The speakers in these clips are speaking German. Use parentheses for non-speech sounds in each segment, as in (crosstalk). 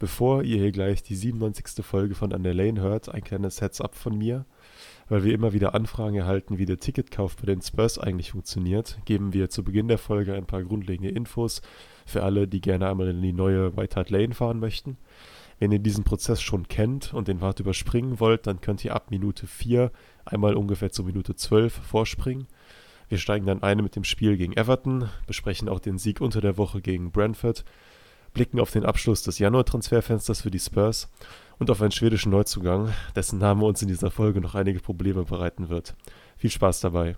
Bevor ihr hier gleich die 97. Folge von An der Lane hört, ein kleines Heads-up von mir. Weil wir immer wieder Anfragen erhalten, wie der Ticketkauf bei den Spurs eigentlich funktioniert, geben wir zu Beginn der Folge ein paar grundlegende Infos für alle, die gerne einmal in die neue White Hart Lane fahren möchten. Wenn ihr diesen Prozess schon kennt und den Wart überspringen wollt, dann könnt ihr ab Minute 4 einmal ungefähr zu Minute 12 vorspringen. Wir steigen dann ein mit dem Spiel gegen Everton, besprechen auch den Sieg unter der Woche gegen Brentford blicken auf den Abschluss des Januar-Transferfensters für die Spurs und auf einen schwedischen Neuzugang, dessen Name uns in dieser Folge noch einige Probleme bereiten wird. Viel Spaß dabei.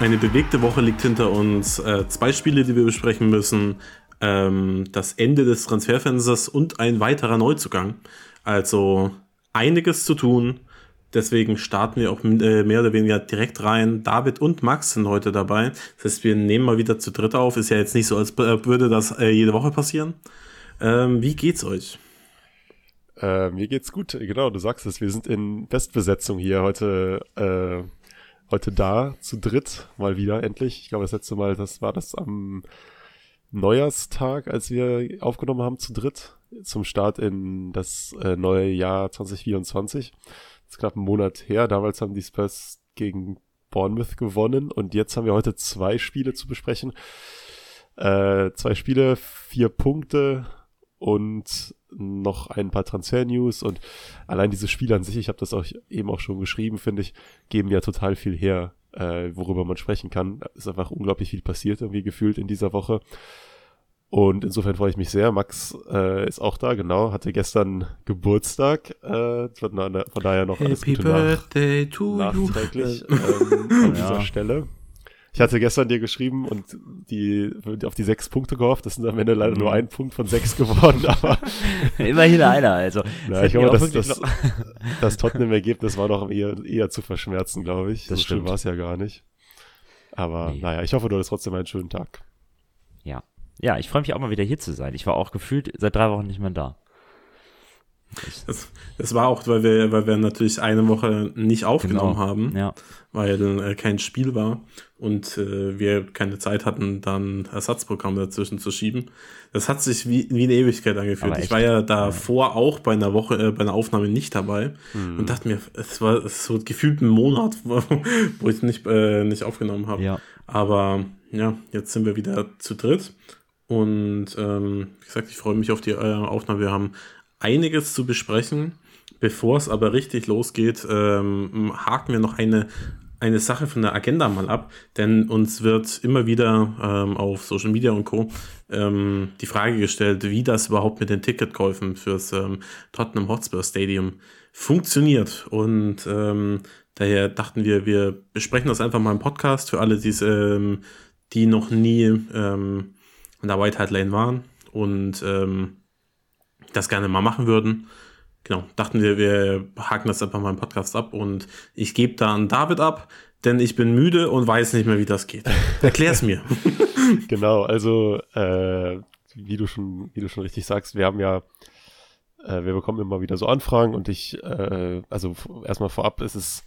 Eine bewegte Woche liegt hinter uns. Äh, zwei Spiele, die wir besprechen müssen. Ähm, das Ende des Transferfensters und ein weiterer Neuzugang. Also einiges zu tun. Deswegen starten wir auch äh, mehr oder weniger direkt rein. David und Max sind heute dabei. Das heißt, wir nehmen mal wieder zu dritt auf. Ist ja jetzt nicht so, als würde das äh, jede Woche passieren. Ähm, wie geht's euch? Äh, mir geht's gut, genau, du sagst es. Wir sind in Bestbesetzung hier heute. Äh, heute da, zu dritt, mal wieder, endlich. Ich glaube, das letzte Mal, das war das am Neujahrstag, als wir aufgenommen haben, zu dritt, zum Start in das äh, neue Jahr 2024. Das ist knapp ein Monat her. Damals haben die Spurs gegen Bournemouth gewonnen und jetzt haben wir heute zwei Spiele zu besprechen. Äh, zwei Spiele, vier Punkte und noch ein paar Transfer-News und allein diese Spiele an sich, ich habe das auch eben auch schon geschrieben, finde ich, geben ja total viel her, äh, worüber man sprechen kann. Es ist einfach unglaublich viel passiert, irgendwie gefühlt in dieser Woche. Und insofern freue ich mich sehr. Max äh, ist auch da, genau, hatte gestern Geburtstag. Äh, von, daher noch alles Happy Gute Birthday nach, to nachträglich (laughs) ähm, an dieser Ja. Stelle. Ich hatte gestern dir geschrieben und die auf die sechs Punkte gehofft. Das sind am Ende leider Mhm. nur ein Punkt von sechs geworden, aber (laughs) Immerhin einer, also. na, ich glaube, das, das, das (laughs) Tottenham-Ergebnis war doch eher, eher zu verschmerzen, glaube ich. Das so stimmt. war es ja gar nicht. Aber Nee. naja, ich hoffe, du hattest trotzdem einen schönen Tag. Ja. Ja, ich freue mich auch mal wieder hier zu sein. Ich war auch gefühlt seit drei Wochen nicht mehr da. Das, das war auch, weil wir, weil wir natürlich eine Woche nicht aufgenommen Genau. haben, Ja. weil äh, kein Spiel war und äh, wir keine Zeit hatten, dann Ersatzprogramm dazwischen zu schieben. Das hat sich wie, wie eine Ewigkeit angefühlt. Ich war ja davor auch bei einer Woche, äh, bei einer Aufnahme nicht dabei und dachte mir, es war so gefühlt ein Monat, wo, (laughs) wo ich nicht, äh, nicht aufgenommen habe. Ja. Aber ja, jetzt sind wir wieder zu dritt. Und ähm, wie gesagt, ich freue mich auf die äh, Aufnahme. Wir haben einiges zu besprechen. Bevor es aber richtig losgeht, ähm, haken wir noch eine, eine Sache von der Agenda mal ab. Denn uns wird immer wieder ähm, auf Social Media und Co. Ähm, die Frage gestellt, wie das überhaupt mit den Ticketkäufen fürs ähm, Tottenham Hotspur Stadium funktioniert. Und ähm, daher dachten wir, wir besprechen das einfach mal im Podcast für alle, ähm, die noch nie in der White Hart Lane waren und ähm, das gerne mal machen würden. Genau, dachten wir, wir haken das einfach mal im Podcast ab und ich gebe da an David ab, denn ich bin müde und weiß nicht mehr, wie das geht. (laughs) Erklär's mir. (laughs) Genau, also äh, wie du schon, wie du schon richtig sagst, wir haben ja, äh, wir bekommen immer wieder so Anfragen und ich, äh, also erstmal vorab ist es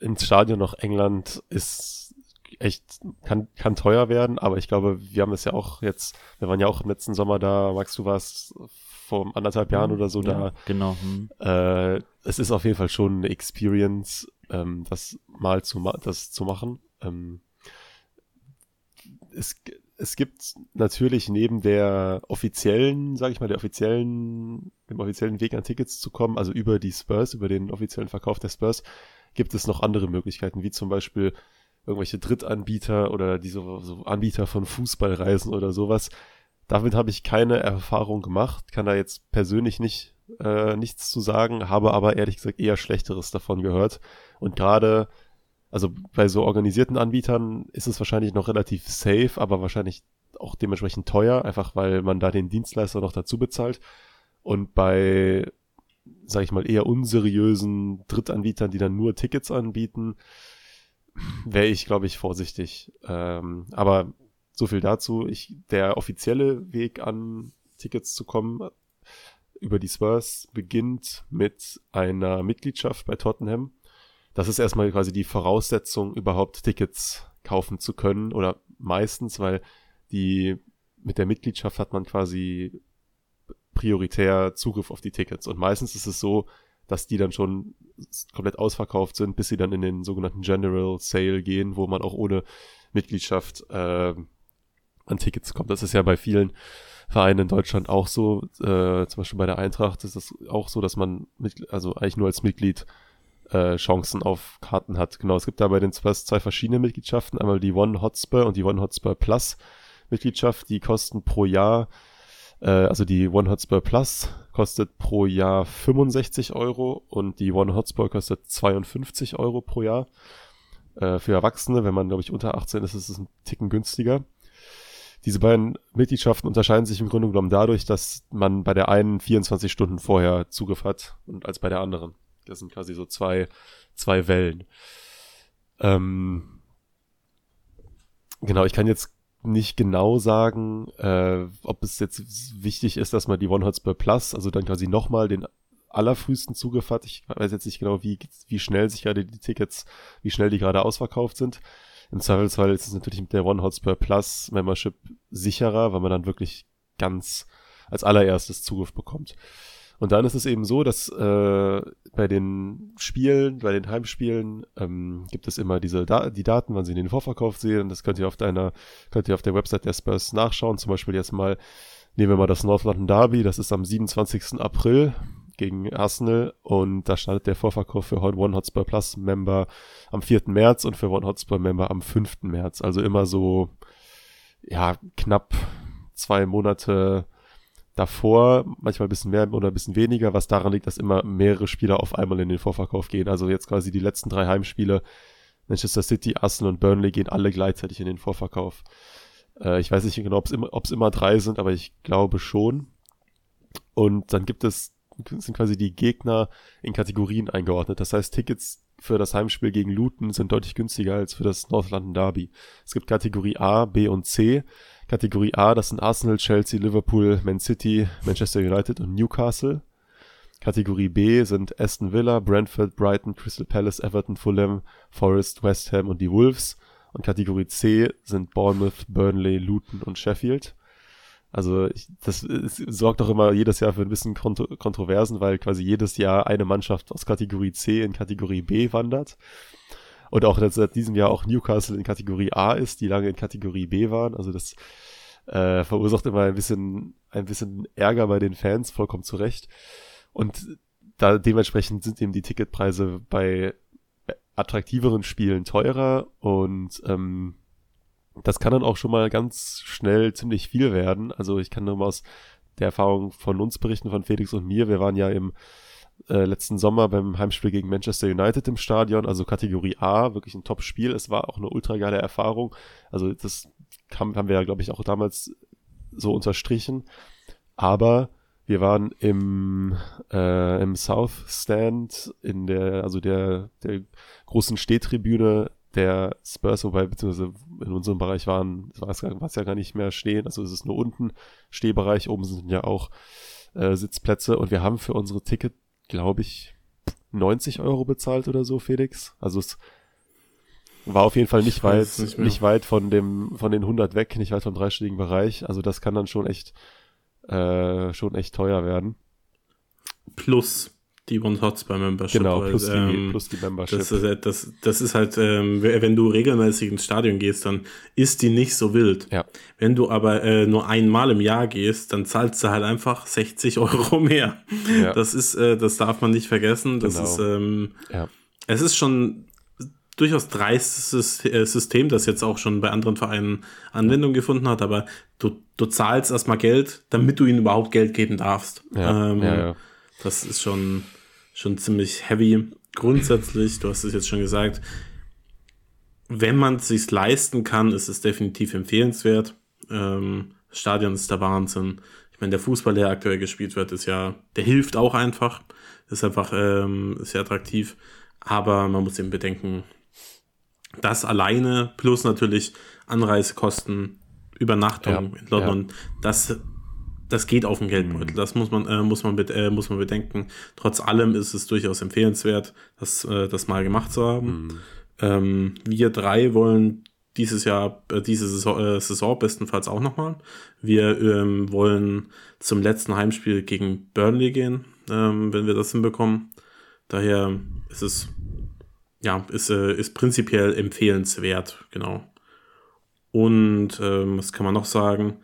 ins Stadion nach England ist echt, kann, kann teuer werden, aber ich glaube, wir haben es ja auch jetzt, wir waren ja auch im letzten Sommer da, Max, du warst vor anderthalb Jahren oder so da. ja, Genau. Hm. Äh, es ist auf jeden Fall schon eine Experience, ähm, das mal zu, ma das zu machen. Ähm, es, es gibt natürlich neben der offiziellen, sage ich mal, der offiziellen, dem offiziellen Weg an Tickets zu kommen, also über die Spurs, über den offiziellen Verkauf der Spurs, gibt es noch andere Möglichkeiten, wie zum Beispiel irgendwelche Drittanbieter oder diese so Anbieter von Fußballreisen oder sowas. Damit habe ich keine Erfahrung gemacht, kann da jetzt persönlich nicht äh, nichts zu sagen, habe aber ehrlich gesagt eher Schlechteres davon gehört. Und gerade, also bei so organisierten Anbietern ist es wahrscheinlich noch relativ safe, aber wahrscheinlich auch dementsprechend teuer, einfach weil man da den Dienstleister noch dazu bezahlt. Und bei, sag ich mal, eher unseriösen Drittanbietern, die dann nur Tickets anbieten, wäre ich, glaube ich, vorsichtig. Ähm, aber so viel dazu. Ich, der offizielle Weg an Tickets zu kommen über die Spurs beginnt mit einer Mitgliedschaft bei Tottenham. Das ist erstmal quasi die Voraussetzung, überhaupt Tickets kaufen zu können oder meistens, weil die mit der Mitgliedschaft hat man quasi prioritär Zugriff auf die Tickets und meistens ist es so, dass die dann schon komplett ausverkauft sind, bis sie dann in den sogenannten General Sale gehen, wo man auch ohne Mitgliedschaft äh, an Tickets kommt. Das ist ja bei vielen Vereinen in Deutschland auch so. Äh, zum Beispiel bei der Eintracht ist es auch so, dass man mit, also eigentlich nur als Mitglied äh, Chancen auf Karten hat. Genau, es gibt da bei den Spurs zwei verschiedene Mitgliedschaften. Einmal die One Hotspur und die One Hotspur Plus Mitgliedschaft. Die kosten pro Jahr, äh, also die One Hotspur Plus kostet pro Jahr 65 Euro und die One Hotspur kostet 52 Euro pro Jahr. Äh, für Erwachsene, wenn man, glaube ich, unter 18 ist, ist es ein Ticken günstiger. Diese beiden Mitgliedschaften unterscheiden sich im Grunde genommen dadurch, dass man bei der einen 24 Stunden vorher Zugriff hat und als bei der anderen. Das sind quasi so zwei, zwei Wellen. Ähm, genau, ich kann jetzt nicht genau sagen, äh, ob es jetzt wichtig ist, dass man die One Hotspur Plus, also dann quasi nochmal den allerfrühesten Zugriff hat. Ich weiß jetzt nicht genau, wie, wie schnell sich gerade die Tickets, wie schnell die gerade ausverkauft sind. Im Zweifelsfall ist es natürlich mit der One Hotspur Plus Membership sicherer, weil man dann wirklich ganz als allererstes Zugriff bekommt. Und dann ist es eben so, dass äh, bei den Spielen, bei den Heimspielen ähm, gibt es immer diese da die Daten, wann sie den Vorverkauf sehen. Das könnt ihr auf deiner, könnt ihr auf der Website der Spurs nachschauen. Zum Beispiel jetzt mal nehmen wir mal das North London Derby. Das ist am 27. April gegen Arsenal und da startet der Vorverkauf für One Hotspur Plus Member am 4. März und für One Hotspur Member am 5. März. Also immer so, ja, knapp zwei Monate davor, manchmal ein bisschen mehr oder ein bisschen weniger, was daran liegt, dass immer mehrere Spieler auf einmal in den Vorverkauf gehen. Also jetzt quasi die letzten drei Heimspiele, Manchester City, Arsenal und Burnley gehen alle gleichzeitig in den Vorverkauf. Äh, ich weiß nicht genau, ob es immer, immer drei sind, aber ich glaube schon. Und dann gibt es sind quasi die Gegner in Kategorien eingeordnet. Das heißt, Tickets für das Heimspiel gegen Luton sind deutlich günstiger als für das North London Derby. Es gibt Kategorie A, B und C. Kategorie A, das sind Arsenal, Chelsea, Liverpool, Man City, Manchester United und Newcastle. Kategorie B sind Aston Villa, Brentford, Brighton, Crystal Palace, Everton, Fulham, Forest, West Ham und die Wolves. Und Kategorie C sind Bournemouth, Burnley, Luton und Sheffield. Also ich, das es sorgt auch immer jedes Jahr für ein bisschen Kontro Kontroversen, weil quasi jedes Jahr eine Mannschaft aus Kategorie C in Kategorie B wandert. Und auch seit diesem Jahr auch Newcastle in Kategorie A ist, die lange in Kategorie B waren. Also das äh, verursacht immer ein bisschen, ein bisschen Ärger bei den Fans, vollkommen zu Recht. Und da dementsprechend sind eben die Ticketpreise bei attraktiveren Spielen teurer und ähm, das kann dann auch schon mal ganz schnell ziemlich viel werden. Also ich kann nur mal aus der Erfahrung von uns berichten, von Felix und mir. Wir waren ja im äh, letzten Sommer beim Heimspiel gegen Manchester United im Stadion, also Kategorie A, wirklich ein Top-Spiel. Es war auch eine ultra geile Erfahrung. Also das haben, haben wir ja, glaube ich, auch damals so unterstrichen. Aber wir waren im, äh, im South Stand in der, also der, der großen Stehtribüne der Spurs, wobei beziehungsweise in unserem Bereich waren, war es ja gar nicht mehr stehen, also es ist nur unten Stehbereich, oben sind ja auch äh, Sitzplätze und wir haben für unsere Ticket, glaube ich, 90 Euro bezahlt oder so, Felix. Also es war auf jeden Fall nicht weit, nicht, nicht, weit von dem, von den 100 weg, nicht weit vom dreistelligen Bereich. Also das kann dann schon echt, äh, schon echt teuer werden. Plus die One Hotspur Membership. Genau, plus, weil, die, ähm, plus die Membership. Das ist, halt, das, das ist halt, ähm, wenn du regelmäßig ins Stadion gehst, dann ist die nicht so wild. Ja. Wenn du aber äh, nur einmal im Jahr gehst, dann zahlst du halt einfach 60 (laughs) Euro mehr. Ja. Das ist, äh, das darf man nicht vergessen. Das genau. ist, ähm, ja. es ist schon durchaus dreistes äh, System, das jetzt auch schon bei anderen Vereinen Anwendung gefunden hat, aber du, du zahlst erstmal Geld, damit du ihnen überhaupt Geld geben darfst. Ja, ähm, ja, ja. Das ist schon, schon ziemlich heavy. Grundsätzlich, du hast es jetzt schon gesagt, wenn man es sich leisten kann, ist es definitiv empfehlenswert. Ähm, das Stadion ist der Wahnsinn. Ich meine, der Fußball, der aktuell gespielt wird, ist ja, der hilft auch einfach. Ist einfach ähm, sehr attraktiv. Aber man muss eben bedenken, das alleine plus natürlich Anreisekosten, Übernachtung Ja, in London, das, das geht auf den Geldbeutel. Das muss man, äh, muss, man, äh, muss man bedenken. Trotz allem ist es durchaus empfehlenswert, das, äh, das mal gemacht zu haben. Ähm, wir drei wollen dieses Jahr, äh, diese Saison, äh, Saison bestenfalls auch nochmal. Wir ähm, wollen zum letzten Heimspiel gegen Burnley gehen, ähm, wenn wir das hinbekommen. Daher ist es, ja, ist, äh, ist prinzipiell empfehlenswert, genau. Und ähm, was kann man noch sagen?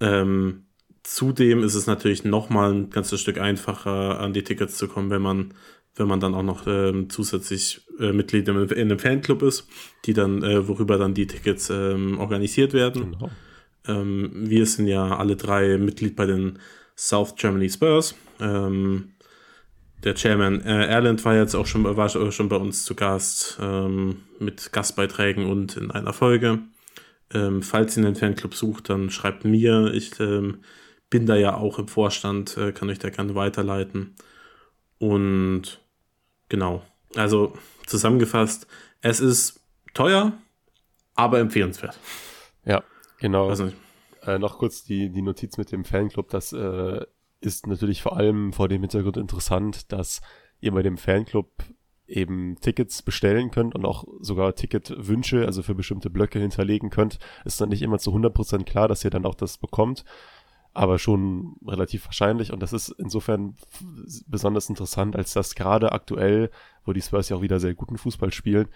Ähm, zudem ist es natürlich nochmal ein ganzes Stück einfacher, an die Tickets zu kommen, wenn man, wenn man dann auch noch ähm, zusätzlich äh, Mitglied in, in einem Fanclub ist, die dann, äh, worüber dann die Tickets ähm, organisiert werden. Genau. Ähm, wir sind ja alle drei Mitglied bei den South Germany Spurs. Ähm, der Chairman äh, Erland war jetzt auch schon, war schon bei uns zu Gast ähm, mit Gastbeiträgen und in einer Folge. Ähm, falls ihr einen Fanclub sucht, dann schreibt mir. Ich ähm, bin da ja auch im Vorstand, äh, kann euch da gerne weiterleiten. Und genau, also zusammengefasst, es ist teuer, aber empfehlenswert. Ja, genau. Also. Äh, noch kurz die, die Notiz mit dem Fanclub. Das äh, ist natürlich vor allem vor dem Hintergrund interessant, dass ihr bei dem Fanclub eben Tickets bestellen könnt und auch sogar Ticketwünsche, also für bestimmte Blöcke hinterlegen könnt. Ist dann nicht immer zu 100% klar, dass ihr dann auch das bekommt, aber schon relativ wahrscheinlich. Und das ist insofern besonders interessant, als dass gerade aktuell, wo die Spurs ja auch wieder sehr guten Fußball spielen,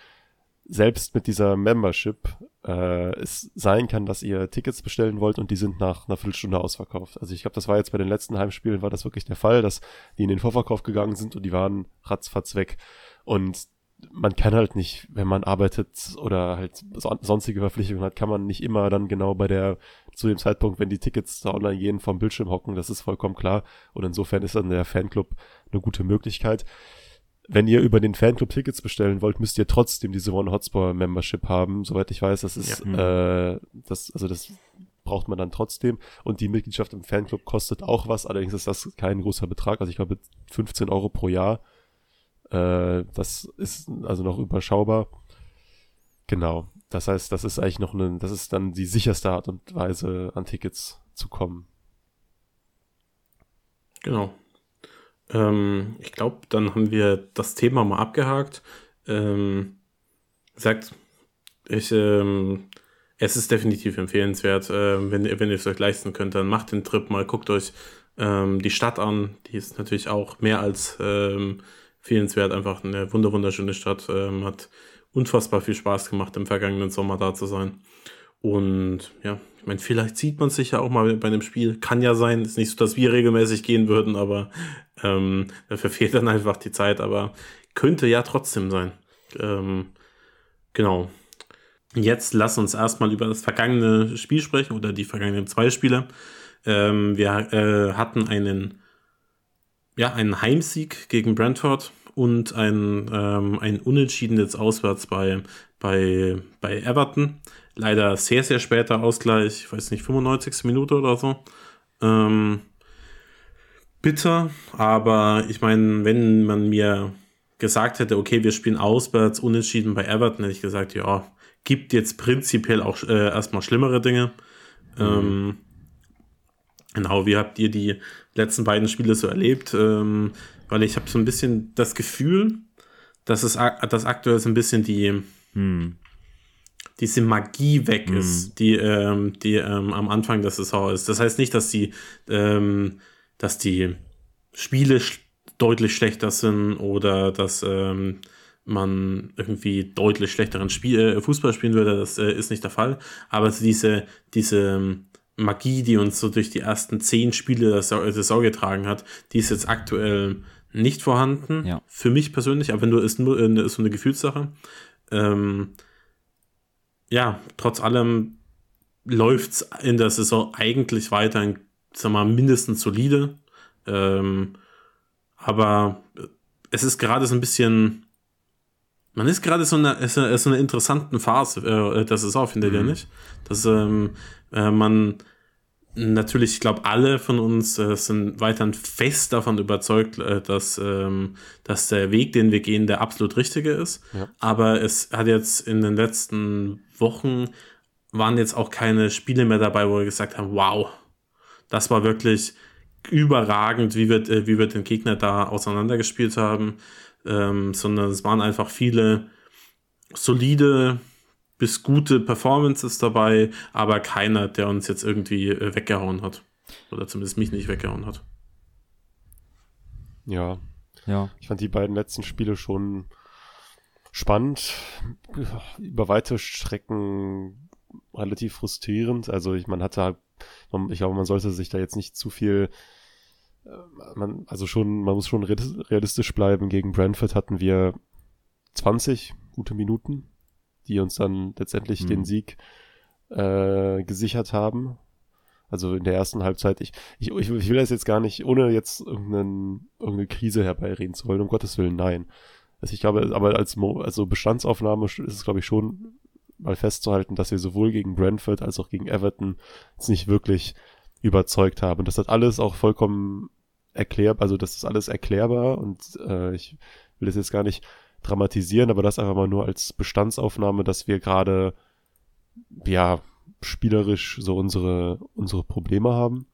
selbst mit dieser Membership äh, es sein kann, dass ihr Tickets bestellen wollt und die sind nach einer Viertelstunde ausverkauft. Also ich glaube, das war jetzt bei den letzten Heimspielen war das wirklich der Fall, dass die in den Vorverkauf gegangen sind und die waren ratzfatz weg. Und man kann halt nicht, wenn man arbeitet oder halt son sonstige Verpflichtungen hat, kann man nicht immer dann genau bei der, zu dem Zeitpunkt, wenn die Tickets da online gehen, vom Bildschirm hocken, das ist vollkommen klar. Und insofern ist dann der Fanclub eine gute Möglichkeit wenn ihr über den Fanclub Tickets bestellen wollt, müsst ihr trotzdem diese One Hotspot Membership haben. Soweit ich weiß, das ist, äh, das, also das braucht man dann trotzdem. Und die Mitgliedschaft im Fanclub kostet auch was. Allerdings ist das kein großer Betrag. Also ich glaube 15 Euro pro Jahr. Äh, das ist also noch überschaubar. Genau. Das heißt, das ist eigentlich noch eine, das ist dann die sicherste Art und Weise, an Tickets zu kommen. Genau. Ähm, ich glaube, dann haben wir das Thema mal abgehakt. Ähm, sagt, ich, ähm, es ist definitiv empfehlenswert, äh, wenn, ihr- wenn ihr es euch leisten könnt, dann macht den Trip mal, guckt euch ähm, die Stadt an. Die ist natürlich auch mehr als ähm, empfehlenswert, einfach eine wunder wunderschöne Stadt. Ähm, hat unfassbar viel Spaß gemacht, im vergangenen Sommer da zu sein. Und ja, ich meine, vielleicht sieht man sich ja auch mal bei einem Spiel. Kann ja sein. Ist nicht so, dass wir regelmäßig gehen würden, aber ähm, dafür (laughs) fehlt dann einfach die Zeit. Aber könnte ja trotzdem sein. Ähm, genau. Jetzt lass uns erstmal über das vergangene Spiel sprechen oder die vergangenen zwei Spiele. Ähm, wir äh, hatten einen, ja, einen Heimsieg gegen Brentford und ein, ähm, ein Unentschieden jetzt auswärts bei, bei, bei Everton. Leider sehr, sehr später Ausgleich, ich weiß nicht, 95. Minute oder so. Ähm, bitter, aber ich meine, wenn man mir gesagt hätte, okay, wir spielen auswärts unentschieden bei Everton, hätte ich gesagt, ja, gibt jetzt prinzipiell auch äh, erstmal schlimmere Dinge. Ähm, genau, wie habt ihr die letzten beiden Spiele so erlebt? Ähm, weil ich habe so ein bisschen das Gefühl, dass es dass aktuell so ein bisschen die Hm. diese Magie weg ist, die, ähm, die ähm, am Anfang der Saison ist. Das heißt nicht, dass die, ähm, dass die Spiele sch deutlich schlechter sind oder dass ähm, man irgendwie deutlich schlechteren Spiel, äh, Fußball spielen würde. Das äh, ist nicht der Fall. Aber diese, diese Magie, die uns so durch die ersten zehn Spiele der Sa- Saison getragen hat, die ist jetzt aktuell nicht vorhanden. Ja. Für mich persönlich, aber du ist nur äh, ist so eine Gefühlssache. Ähm, ja, trotz allem läuft es in der Saison eigentlich weiter, sag mal, mindestens solide. Ähm, aber es ist gerade so ein bisschen, man ist gerade so in einer, so so einer interessanten Phase äh, der Saison, findet ihr nicht? Dass ähm, äh, man natürlich, ich glaube, alle von uns äh, sind weiterhin fest davon überzeugt, äh, dass, ähm, dass der Weg, den wir gehen, der absolut richtige ist. Ja. Aber es hat jetzt in den letzten Wochen waren jetzt auch keine Spiele mehr dabei, wo wir gesagt haben, wow, das war wirklich überragend, wie wir, äh, wie wir den Gegner da auseinandergespielt haben, ähm, sondern es waren einfach viele solide bis gute Performances dabei, aber keiner, der uns jetzt irgendwie äh, weggehauen hat. Oder zumindest mich nicht weggehauen hat. Ja. Ja. Ich fand die beiden letzten Spiele schon spannend, über weite Strecken relativ frustrierend. Also ich, man hatte halt, ich glaube, man sollte sich da jetzt nicht zu viel, man, also schon, man muss schon realistisch bleiben. Gegen Brentford hatten wir 20 gute Minuten die uns dann letztendlich mhm. den Sieg äh, gesichert haben. Also in der ersten Halbzeit, ich, ich, ich will das jetzt gar nicht, ohne jetzt irgendeinen, irgendeine Krise herbeireden zu wollen, um Gottes Willen, nein. Also ich glaube, aber als Mo also Bestandsaufnahme ist es, glaube ich, schon mal festzuhalten, dass wir sowohl gegen Brentford als auch gegen Everton jetzt nicht wirklich überzeugt haben. Und das hat alles auch vollkommen erklärbar, also das ist alles erklärbar und äh, ich will das jetzt gar nicht dramatisieren, aber das einfach mal nur als Bestandsaufnahme, dass wir gerade, ja, spielerisch so unsere, unsere Probleme haben.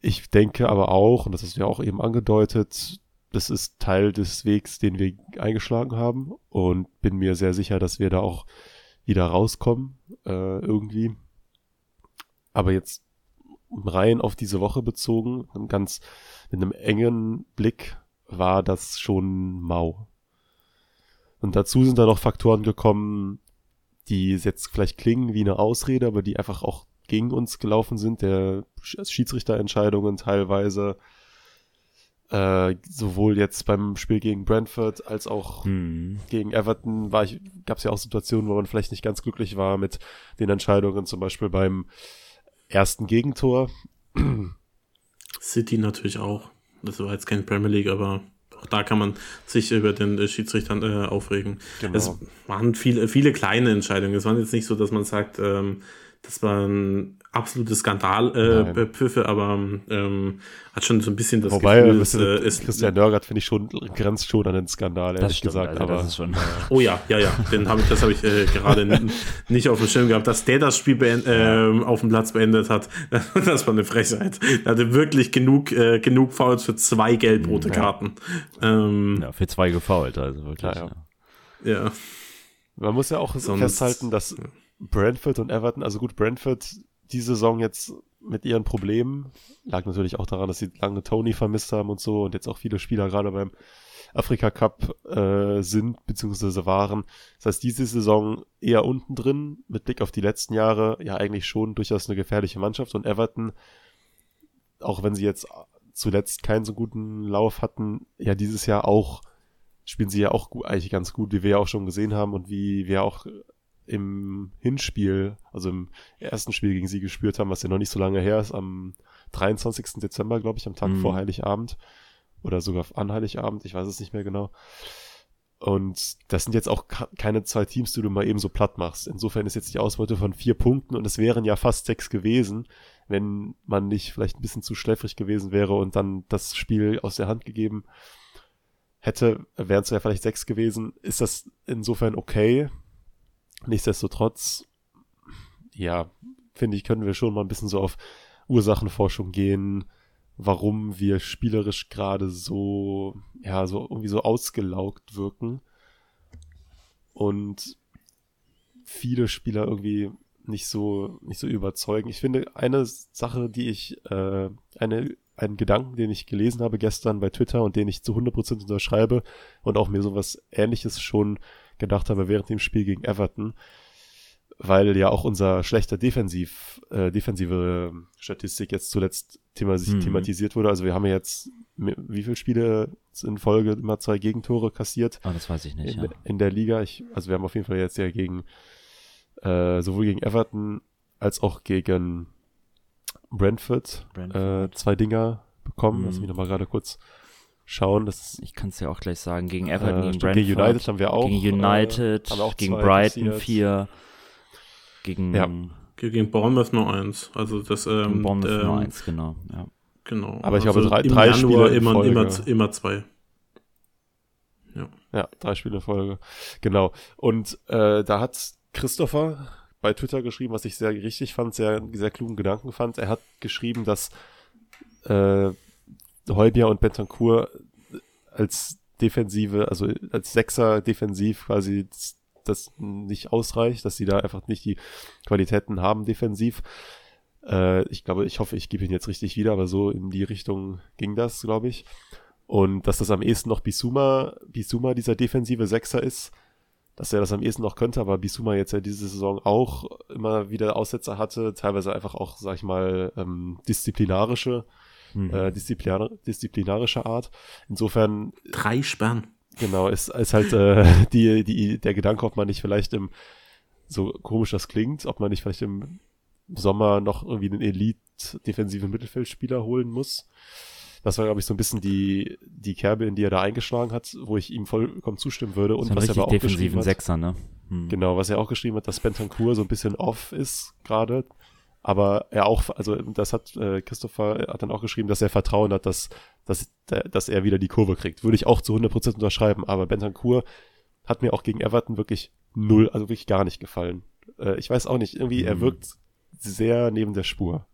Ich denke aber auch, und das ist ja auch eben angedeutet, das ist Teil des Wegs, den wir eingeschlagen haben und bin mir sehr sicher, dass wir da auch wieder rauskommen, äh, irgendwie. Aber jetzt rein auf diese Woche bezogen, ganz mit einem engen Blick war das schon mau. Und dazu sind da noch Faktoren gekommen, die jetzt vielleicht klingen wie eine Ausrede, aber die einfach auch gegen uns gelaufen sind, der Schiedsrichterentscheidungen teilweise, äh, sowohl jetzt beim Spiel gegen Brentford als auch hm. gegen Everton war ich, gab es ja auch Situationen, wo man vielleicht nicht ganz glücklich war mit den Entscheidungen, zum Beispiel beim ersten Gegentor. City natürlich auch. Das war jetzt kein Premier League, aber auch da kann man sich über den äh, Schiedsrichter äh, aufregen. Genau. Es waren viele, viele kleine Entscheidungen. Es war jetzt nicht so, dass man sagt, ähm, das waren absolute Skandalpfiffe, äh, aber ähm, hat schon so ein bisschen das Wobei, Gefühl, es, äh, ist, Christian Nörgert finde ich schon grenzt schon an den Skandal, ehrlich stimmt, gesagt. Also aber schon, (laughs) oh ja, ja, ja, den habe ich, das habe ich äh, gerade nicht auf dem Schirm gehabt, dass der das Spiel beend, äh, auf dem Platz beendet hat. (laughs) das war eine Frechheit. Er hatte wirklich genug, äh, genug Fouls für zwei gelb-rote ja. Karten. Ähm, ja, für zwei gefault, also wirklich. Ja, ja. ja. Man muss ja auch Sonst, festhalten, dass Brentford und Everton, also gut, Brentford die Saison jetzt mit ihren Problemen, lag natürlich auch daran, dass sie lange Tony vermisst haben und so und jetzt auch viele Spieler gerade beim Afrika Cup äh, sind beziehungsweise waren. Das heißt, diese Saison eher unten drin, mit Blick auf die letzten Jahre, ja eigentlich schon durchaus eine gefährliche Mannschaft und Everton, auch wenn sie jetzt zuletzt keinen so guten Lauf hatten, ja dieses Jahr auch spielen sie ja auch gut, eigentlich ganz gut, wie wir ja auch schon gesehen haben und wie wir auch im Hinspiel, also im ersten Spiel gegen sie gespürt haben, was ja noch nicht so lange her ist, am 23. Dezember, glaube ich, am Tag mhm. vor Heiligabend oder sogar an Heiligabend, ich weiß es nicht mehr genau. Und das sind jetzt auch keine zwei Teams, die du mal eben so platt machst. Insofern ist jetzt die Ausbeute von vier Punkten und es wären ja fast sechs gewesen, wenn man nicht vielleicht ein bisschen zu schläfrig gewesen wäre und dann das Spiel aus der Hand gegeben hätte, wären es ja vielleicht sechs gewesen. Ist das insofern okay? Nichtsdestotrotz, ja, finde ich, können wir schon mal ein bisschen so auf Ursachenforschung gehen, warum wir spielerisch gerade so, ja, so irgendwie so ausgelaugt wirken und viele Spieler irgendwie nicht so, nicht so überzeugen. Ich finde, eine Sache, die ich, äh, eine, einen Gedanken, den ich gelesen habe gestern bei Twitter und den ich zu 100% unterschreibe und auch mir sowas ähnliches schon gedacht habe während dem Spiel gegen Everton, weil ja auch unser schlechter Defensiv, äh, defensive Statistik jetzt zuletzt thema mhm. thematisiert wurde. Also wir haben ja jetzt wie viele Spiele in Folge immer zwei Gegentore kassiert? Ah, das weiß ich nicht. In, ja. in der Liga. Ich, also wir haben auf jeden Fall jetzt ja gegen äh, sowohl gegen Everton als auch gegen Brentford, Brentford. Äh, zwei Dinger bekommen. Mhm. Lass mich nochmal gerade kurz schauen. Das ich kann es ja auch gleich sagen. Gegen Everton, äh, gegen Brentford. Gegen United haben wir auch. Gegen United, äh, auch gegen Brighton passiert. vier. Gegen, ja. Gegen Bournemouth nur eins. Also das, ähm, Bournemouth ähm, nur eins, genau. Ja. Genau. Aber ich glaube, also drei- drei Januar Spiele immer, Folge. immer, immer zwei. Ja, drei Spiele Folge. Genau. Und äh, da hat Christopher bei Twitter geschrieben, was ich sehr richtig fand, sehr, sehr klugen Gedanken fand. Er hat geschrieben, dass äh, Heubier und Bentancur als Defensive, also als Sechser defensiv quasi das nicht ausreicht, dass sie da einfach nicht die Qualitäten haben defensiv. Äh, ich glaube, ich hoffe, ich gebe ihn jetzt richtig wieder, aber so in die Richtung ging das, glaube ich. Und dass das am ehesten noch Bisuma, Bisuma dieser defensive Sechser ist, dass er das am ehesten noch könnte, aber Bisuma jetzt ja diese Saison auch immer wieder Aussetzer hatte, teilweise einfach auch, sag ich mal, ähm, disziplinarische, Mhm. äh, disziplinar disziplinarische Art. Insofern, Drei Sperren. genau, ist, ist halt äh, (laughs) die, die, der Gedanke, ob man nicht vielleicht im, so komisch das klingt, ob man nicht vielleicht im Sommer noch irgendwie einen Elite-defensiven Mittelfeldspieler holen muss. Das war, glaube ich, so ein bisschen die, die Kerbe, in die er da eingeschlagen hat, wo ich ihm vollkommen zustimmen würde. so Und einen was er aber auch geschrieben defensiven hat. Sechser, ne? Hm. Genau, was er auch geschrieben hat, dass Bentancur so ein bisschen off ist gerade. Aber er auch, also das hat äh, Christopher hat dann auch geschrieben, dass er Vertrauen hat, dass, dass, dass er wieder die Kurve kriegt. Würde ich auch zu 100% unterschreiben. Aber Bentancur hat mir auch gegen Everton wirklich null, also wirklich gar nicht gefallen. Äh, ich weiß auch nicht, irgendwie, er Mhm. wirkt sehr neben der Spur.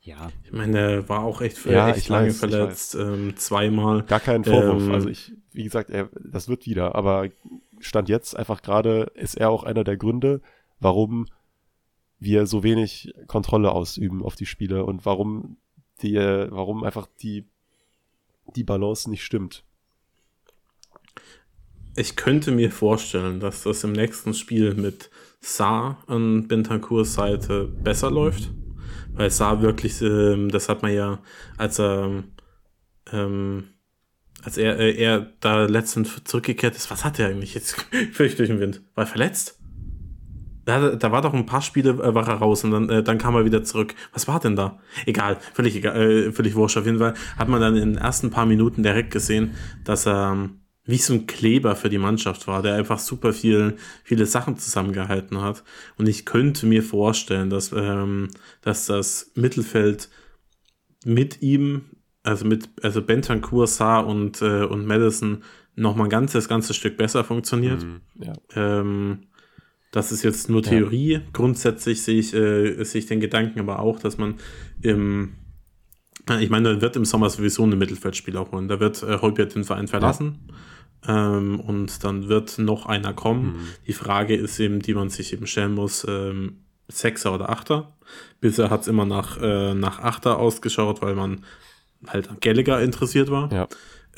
Ja. Ich meine, er war auch echt, Ja, echt ich lange weiß, ich verletzt. Ähm, zweimal. Gar kein Vorwurf. Ähm, also ich, wie gesagt, er, das wird wieder. Aber Stand jetzt einfach gerade ist er auch einer der Gründe, warum wir so wenig Kontrolle ausüben auf die Spiele und warum die, warum einfach die, die Balance nicht stimmt. Ich könnte mir vorstellen, dass das im nächsten Spiel mit Saar an Bentancurs Seite besser läuft. Weil Saar wirklich, ähm, das hat man ja, als er, ähm, als er, äh, er da letztens zurückgekehrt ist, was hat er eigentlich jetzt? (laughs) Völlig durch den Wind. War er verletzt? Da, da war doch ein paar Spiele, äh, war er raus und dann, äh, dann kam er wieder zurück. Was war denn da? Egal, völlig egal, äh, völlig wurscht. Auf jeden Fall hat man dann in den ersten paar Minuten direkt gesehen, dass er ähm, wie so ein Kleber für die Mannschaft war, der einfach super viel, viele Sachen zusammengehalten hat. Und ich könnte mir vorstellen, dass, ähm, dass das Mittelfeld mit ihm, also mit, also Bentancur, Saar und, äh, und Madison noch mal ein ganzes, ganzes Stück besser funktioniert. Mhm, ja. Ähm, das ist jetzt nur Theorie. Grundsätzlich sehe ich, äh, sehe ich den Gedanken aber auch, dass man im, ich meine, da wird im Sommer sowieso einen Mittelfeldspieler holen. Da wird äh, Holbert den Verein verlassen. Ähm, und dann wird noch einer kommen. Die Frage ist eben, die man sich eben stellen muss, ähm, Sechser oder Achter. Bisher hat es immer nach, äh, nach Achter ausgeschaut, weil man halt Gallagher interessiert war. Ja.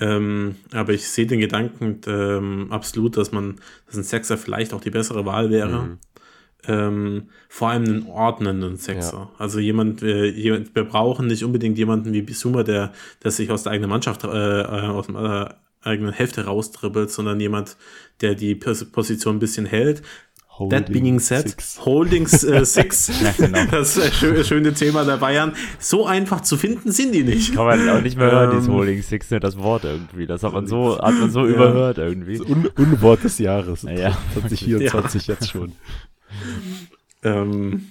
Ähm, aber ich sehe den Gedanken ähm, absolut, dass man, dass ein Sechser vielleicht auch die bessere Wahl wäre. Mhm. Ähm, vor allem einen ordnenden Sechser. Also jemand, äh, jemand, wir brauchen nicht unbedingt jemanden wie Bisuma, der, der sich aus der eigenen Mannschaft, äh, äh, aus der äh, eigenen Hälfte raustribbelt, sondern jemand, der die Pos Position ein bisschen hält. That being said, Six. Holdings äh, (laughs) Six, Ja, genau. (laughs) das äh, schö schöne Thema der Bayern. So einfach zu finden sind die nicht. Kann man auch nicht mehr hören, dieses Ähm, Holding Six, ne, das Wort irgendwie. Das hat man so, hat man so überhört irgendwie. Un Unwort des Jahres. Ja, 2024 (laughs) jetzt schon. Ähm,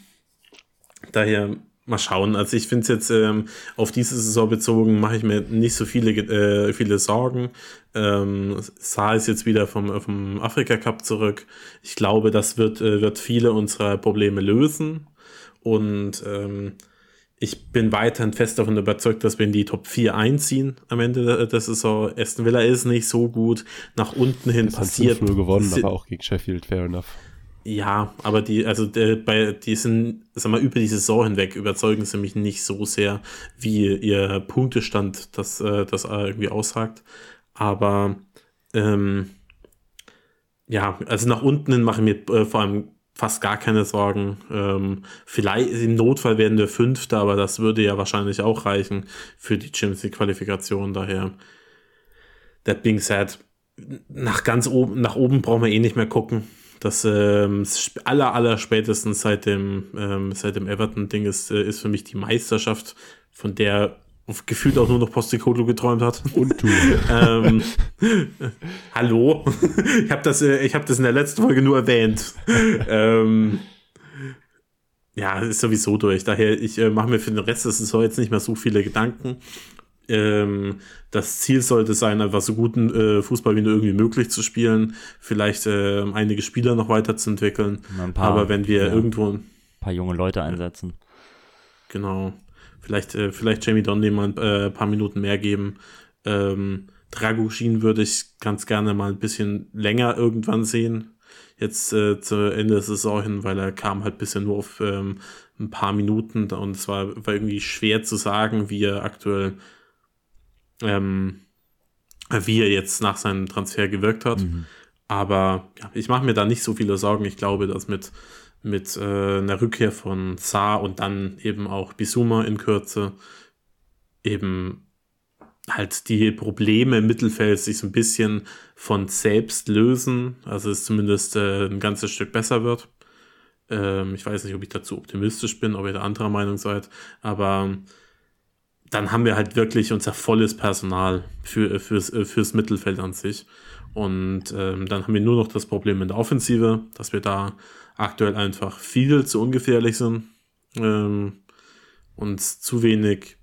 daher mal schauen. Also ich finde es jetzt ähm, auf diese Saison bezogen, mache ich mir nicht so viele, äh, viele Sorgen. Ähm, Saar ist jetzt wieder vom, vom Afrika Cup zurück. Ich glaube, das wird, äh, wird viele unserer Probleme lösen. Und ähm, ich bin weiterhin fest davon überzeugt, dass wir in die Top 4 einziehen am Ende der, der Saison. Aston Villa ist nicht so gut. Nach unten hin Das haben passiert. 5-0 gewonnen, aber auch gegen Sheffield, fair enough. Ja, aber die, also der, bei, die sind, sag mal, über die Saison hinweg überzeugen sie mich nicht so sehr, wie ihr Punktestand das, äh, das äh, irgendwie aussagt. Aber ähm, ja, also nach unten hin mache ich mir äh, vor allem fast gar keine Sorgen. Ähm, vielleicht im Notfall werden wir Fünfter, aber das würde ja wahrscheinlich auch reichen für die Champions League Qualifikation. Daher, that being said, nach ganz oben, nach oben brauchen wir eh nicht mehr gucken. Das ähm, aller, aller spätestens seit dem, ähm, seit dem Everton-Ding ist, äh, ist für mich die Meisterschaft, von der auf- gefühlt auch nur noch Postecoglou geträumt hat. Und du. (laughs) ähm, (laughs) hallo? ich habe das, äh, ich hab das in der letzten Folge nur erwähnt. ähm, ja, ist sowieso durch. Daher, ich äh, mache mir für den Rest des Saison jetzt nicht mehr so viele Gedanken. Ähm, das Ziel sollte sein, einfach so guten äh, Fußball wie nur irgendwie möglich zu spielen, vielleicht äh, einige Spieler noch weiterzuentwickeln. Paar, Aber wenn wir ja, irgendwo ein paar junge Leute einsetzen. Genau. Vielleicht, äh, vielleicht Jamie Donnelly mal ein äh, paar Minuten mehr geben. Ähm, Dragushin würde ich ganz gerne mal ein bisschen länger irgendwann sehen. Jetzt äh, zu Ende der Saison hin, weil er kam halt bisher nur auf ähm, ein paar Minuten und es war, war irgendwie schwer zu sagen, wie er aktuell ähm, wie er jetzt nach seinem Transfer gewirkt hat. Mhm. Aber ja, ich mache mir da nicht so viele Sorgen. Ich glaube, dass mit, mit äh, einer Rückkehr von Saar und dann eben auch Bisuma in Kürze eben halt die Probleme im Mittelfeld sich so ein bisschen von selbst lösen. Also es zumindest äh, ein ganzes Stück besser wird. Ähm, ich weiß nicht, ob ich dazu optimistisch bin, ob ihr da anderer Meinung seid, aber dann haben wir halt wirklich unser volles Personal für, fürs, fürs Mittelfeld an sich. Und ähm, dann haben wir nur noch das Problem in der Offensive, dass wir da aktuell einfach viel zu ungefährlich sind ähm, und zu wenig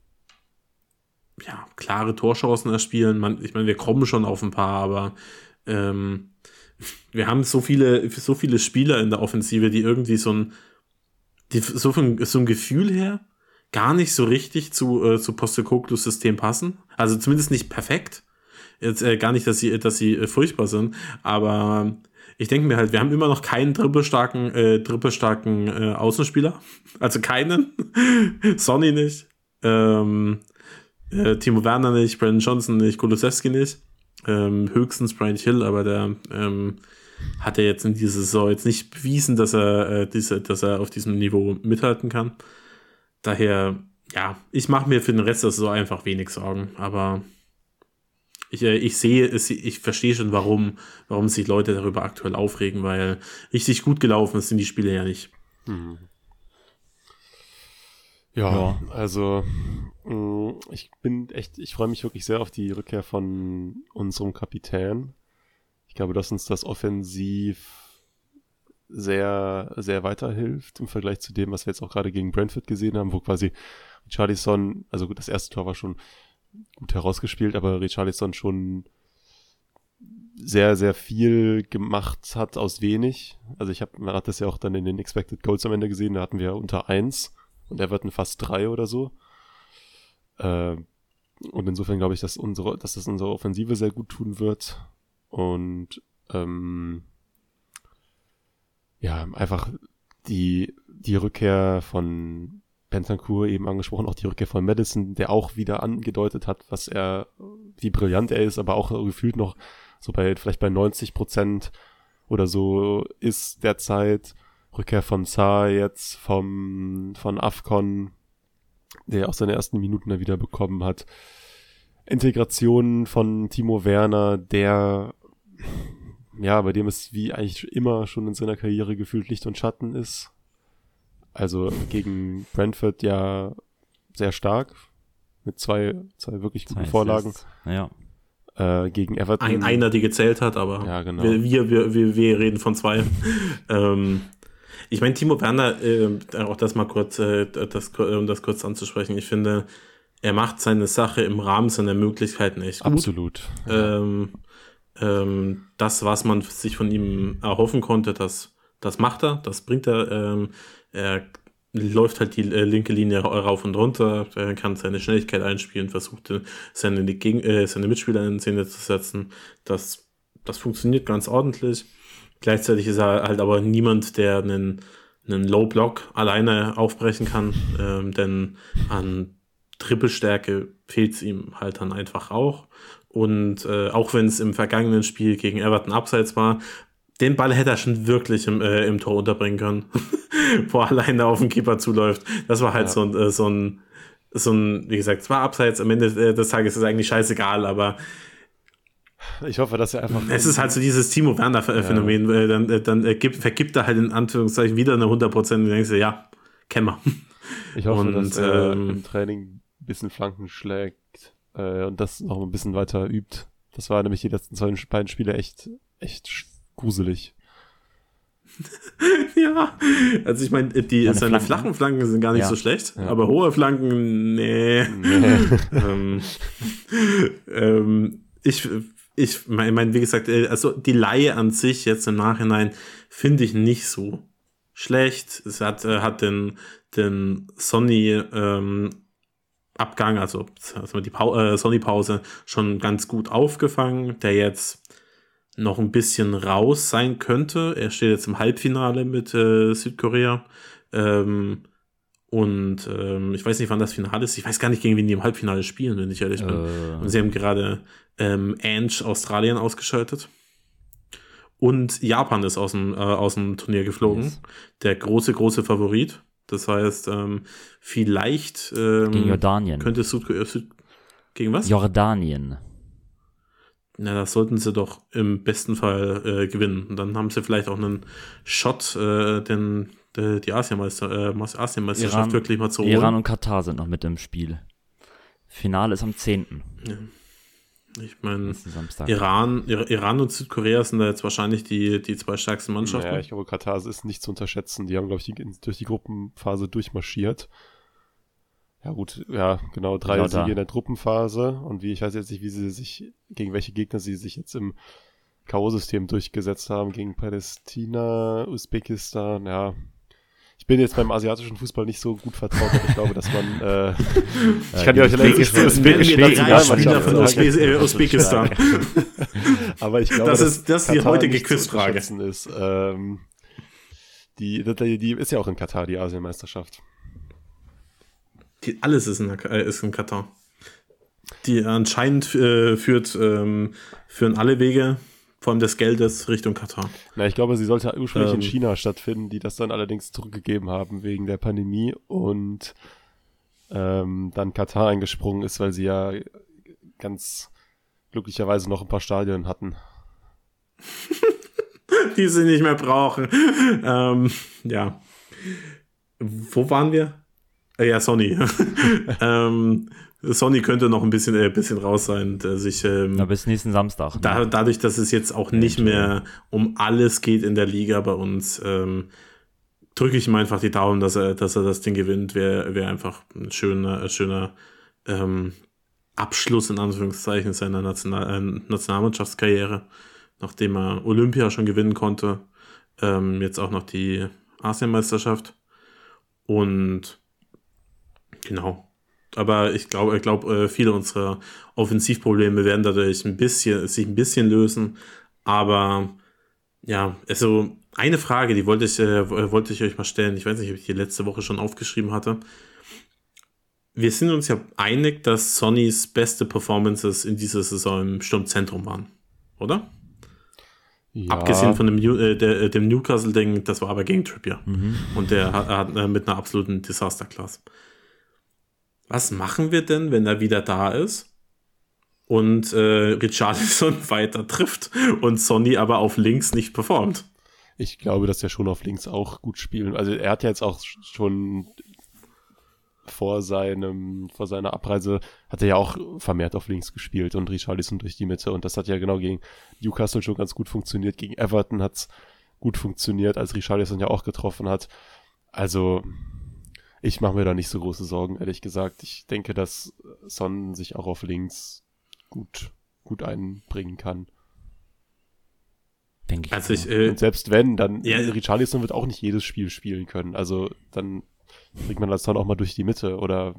ja, klare Torchancen erspielen. Man, ich meine, wir kommen schon auf ein paar, aber ähm, wir haben so viele, so viele Spieler in der Offensive, die irgendwie so ein, die, so, von, so ein Gefühl her gar nicht so richtig zu, äh, zu Postecoglus System passen. Also zumindest nicht perfekt. Jetzt äh, gar nicht, dass sie, dass sie äh, furchtbar sind, aber ich denke mir halt, wir haben immer noch keinen trippelstarken, äh, trippelstarken äh, Außenspieler. (laughs) Also keinen. (laughs) Sonny nicht. Ähm, äh, Timo Werner nicht, Brandon Johnson nicht, Kulusewski nicht. Ähm, höchstens Brian Hill, aber der ähm, hat er jetzt in dieser Saison jetzt nicht bewiesen, dass er, äh, diese, dass er auf diesem Niveau mithalten kann. Daher, ja, ich mache mir für den Rest der Saison einfach wenig Sorgen, aber ich, äh, ich sehe es, ich verstehe schon, warum, warum sich Leute darüber aktuell aufregen, weil richtig gut gelaufen sind die Spiele ja nicht. Hm. Ja, ja, also mm, ich bin echt, ich freue mich wirklich sehr auf die Rückkehr von unserem Kapitän. Ich glaube, dass uns das offensiv sehr, sehr weiterhilft im Vergleich zu dem, was wir jetzt auch gerade gegen Brentford gesehen haben, wo quasi Richarlison, also gut, das erste Tor war schon gut herausgespielt, aber Richarlison schon sehr, sehr viel gemacht hat aus wenig. Also ich habe, man hat das ja auch dann in den Expected Goals am Ende gesehen, da hatten wir unter eins und er ein fast drei oder so. Äh, und insofern glaube ich, dass unsere, dass das unsere Offensive sehr gut tun wird. Und ähm, ja, einfach die, die Rückkehr von Bentancur eben angesprochen, auch die Rückkehr von Madison, der auch wieder angedeutet hat, was er, wie brillant er ist, aber auch gefühlt noch so bei, vielleicht bei 90 Prozent oder so ist derzeit. Rückkehr von Saar jetzt vom, von Afcon, der auch seine ersten Minuten da wieder bekommen hat. Integration von Timo Werner, der ja, bei dem es wie eigentlich immer schon in seiner Karriere gefühlt Licht und Schatten ist. Also gegen Brentford ja sehr stark mit zwei, zwei wirklich guten zwei Vorlagen. Ja. Äh, gegen Everton. Ein, einer, die gezählt hat, aber ja, genau. wir, wir, wir, wir reden von zwei. (laughs) ähm, ich meine, Timo Werner, äh, auch das mal kurz, äh, das, um das kurz anzusprechen, ich finde, er macht seine Sache im Rahmen seiner Möglichkeiten echt gut. Absolut. Ähm, ähm, das, was man sich von ihm erhoffen konnte, das, das macht er, das bringt er. Ähm, er läuft halt die äh, linke Linie rauf und runter, er kann seine Schnelligkeit einspielen, versucht seine, äh, seine Mitspieler in Szene zu setzen. Das, das funktioniert ganz ordentlich. Gleichzeitig ist er halt aber niemand, der einen, einen Low Block alleine aufbrechen kann, ähm, denn an Trippelstärke fehlt es ihm halt dann einfach auch. Und äh, auch wenn es im vergangenen Spiel gegen Everton abseits war, den Ball hätte er schon wirklich im, äh, im Tor unterbringen können, (laughs) wo er alleine auf den Keeper zuläuft. Das war halt ja. so, ein, äh, so ein, so ein, wie gesagt, es war abseits, am Ende äh, des Tages ist es eigentlich scheißegal, aber ich hoffe, dass er einfach. Es ist halt so dieses Timo Werner-Phänomen. Ja. Dann, äh, dann gibt, vergibt er halt in Anführungszeichen wieder eine 100% und denkst du, ja, kennen wir. Ich hoffe, und, dass er ähm, im Training ein bisschen Flanken schlägt äh, und das noch ein bisschen weiter übt. Das war nämlich die letzten zwei beiden Spiele echt, echt gruselig. (laughs) ja, also ich meine, die, Seine seine Flanken. flachen Flanken sind gar nicht Ja. so schlecht, aber hohe Flanken, nee. (laughs) ähm, ähm, ich, ich meine, mein, wie gesagt, äh, also die Laie an sich jetzt im Nachhinein finde ich nicht so schlecht. Es hat, äh, hat den, den Sonny ähm, Abgang, also wir, die Pau äh, Sonny-Pause schon ganz gut aufgefangen, der jetzt noch ein bisschen raus sein könnte. Er steht jetzt im Halbfinale mit äh, Südkorea. Ähm, und ähm, ich weiß nicht, wann das Finale ist. Ich weiß gar nicht, gegen wen die im Halbfinale spielen, wenn ich ehrlich bin. Äh, Und sie haben gerade ähm, Ange Australien ausgeschaltet. Und Japan ist aus dem, äh, aus dem Turnier geflogen. Yes. Der große, große Favorit. Das heißt, ähm, vielleicht ähm, gegen Jordanien. könnte Südkorea. Süd gegen was? Jordanien. Na, das sollten sie doch im besten Fall äh, gewinnen. Und dann haben sie vielleicht auch einen Shot, äh, den, äh, die Asienmeister, äh, Asienmeisterschaft Iran- wirklich mal zu holen. Iran und Katar sind noch mit im Spiel. Finale ist am 10. ich meine. Iran, Ir- Iran und Südkorea sind da jetzt wahrscheinlich die, die zwei stärksten Mannschaften. Ja, ich glaube, Katar ist nicht zu unterschätzen. Die haben, glaube ich, die, durch die Gruppenphase durchmarschiert. Ja, gut, ja, genau, drei da. Siege in der Gruppenphase. Und wie, ich weiß jetzt nicht, wie sie sich, gegen welche Gegner sie sich jetzt im K.O.-System durchgesetzt haben. Gegen Palästina, Usbekistan, ja. Ich bin jetzt beim asiatischen Fußball nicht so gut vertraut, aber ich glaube, dass man, äh, (laughs) ich kann die dir euch leider nicht Nationalmannschaft Spieler von äh, Usbekistan. (laughs) Aber ich glaube, Das dass ist- das ist die heutige Quizfrage. Ist. Ähm, die, die, die ist ja auch in Katar, die Asienmeisterschaft. Die, alles ist in, äh, ist in Katar. Die anscheinend äh, führt, ähm, führen alle Wege, vor allem des Geldes, Richtung Katar. Na, ich glaube, sie sollte ursprünglich in Ähm. China stattfinden, die das dann allerdings zurückgegeben haben wegen der Pandemie und ähm, dann Katar eingesprungen ist, weil sie ja ganz glücklicherweise noch ein paar Stadien hatten. (laughs) die sie nicht mehr brauchen. ähm, ja. Wo waren wir? Äh, ja, Sony. (laughs) ähm, Sony könnte noch ein bisschen, äh, bisschen raus sein, dass ich ähm, Na, bis nächsten Samstag. ne? da, dadurch, dass es jetzt auch nicht mehr um alles geht in der Liga bei uns, ähm, drücke ich ihm einfach die Daumen, dass er, dass er das Ding gewinnt. Wäre wär einfach ein schöner, schöner ähm, Abschluss in Anführungszeichen seiner National äh, Nationalmannschaftskarriere, nachdem er Olympia schon gewinnen konnte. Ähm, jetzt auch noch die Asienmeisterschaft. Und genau. Aber ich glaube, ich glaube, äh, viele unserer Offensivprobleme werden dadurch ein bisschen, sich ein bisschen lösen. Aber ja, also eine Frage, die wollte ich, äh, wollte ich euch mal stellen. Ich weiß nicht, ob ich die letzte Woche schon aufgeschrieben hatte. Wir sind uns ja einig, dass Sonnys beste Performances in dieser Saison im Sturmzentrum waren, oder? Ja, Abgesehen von dem, New- äh, der, äh, dem Newcastle-Ding, das war aber gegen Trippier. Mhm. Und der hat, hat äh, mit einer absoluten Disaster-Class. Was machen wir denn, wenn er wieder da ist und äh, Richarlison (laughs) weiter trifft und Sonny aber auf links nicht performt? Ich glaube, dass er schon auf links auch gut spielen. Also er hat ja jetzt auch schon vor seinem, vor seiner Abreise hat er ja auch vermehrt auf links gespielt und Richarlison durch die Mitte. Und das hat ja genau gegen Newcastle schon ganz gut funktioniert. Gegen Everton hat's gut funktioniert, als Richarlison ja auch getroffen hat. Also ich mache mir da nicht so große Sorgen, ehrlich gesagt. Ich denke, dass Son sich auch auf links gut, gut einbringen kann. Denke ich. Also ich, äh, Und selbst wenn, dann Ja. Richarlison wird auch nicht jedes Spiel spielen können. Also dann bringt man das dann auch mal durch die Mitte. Oder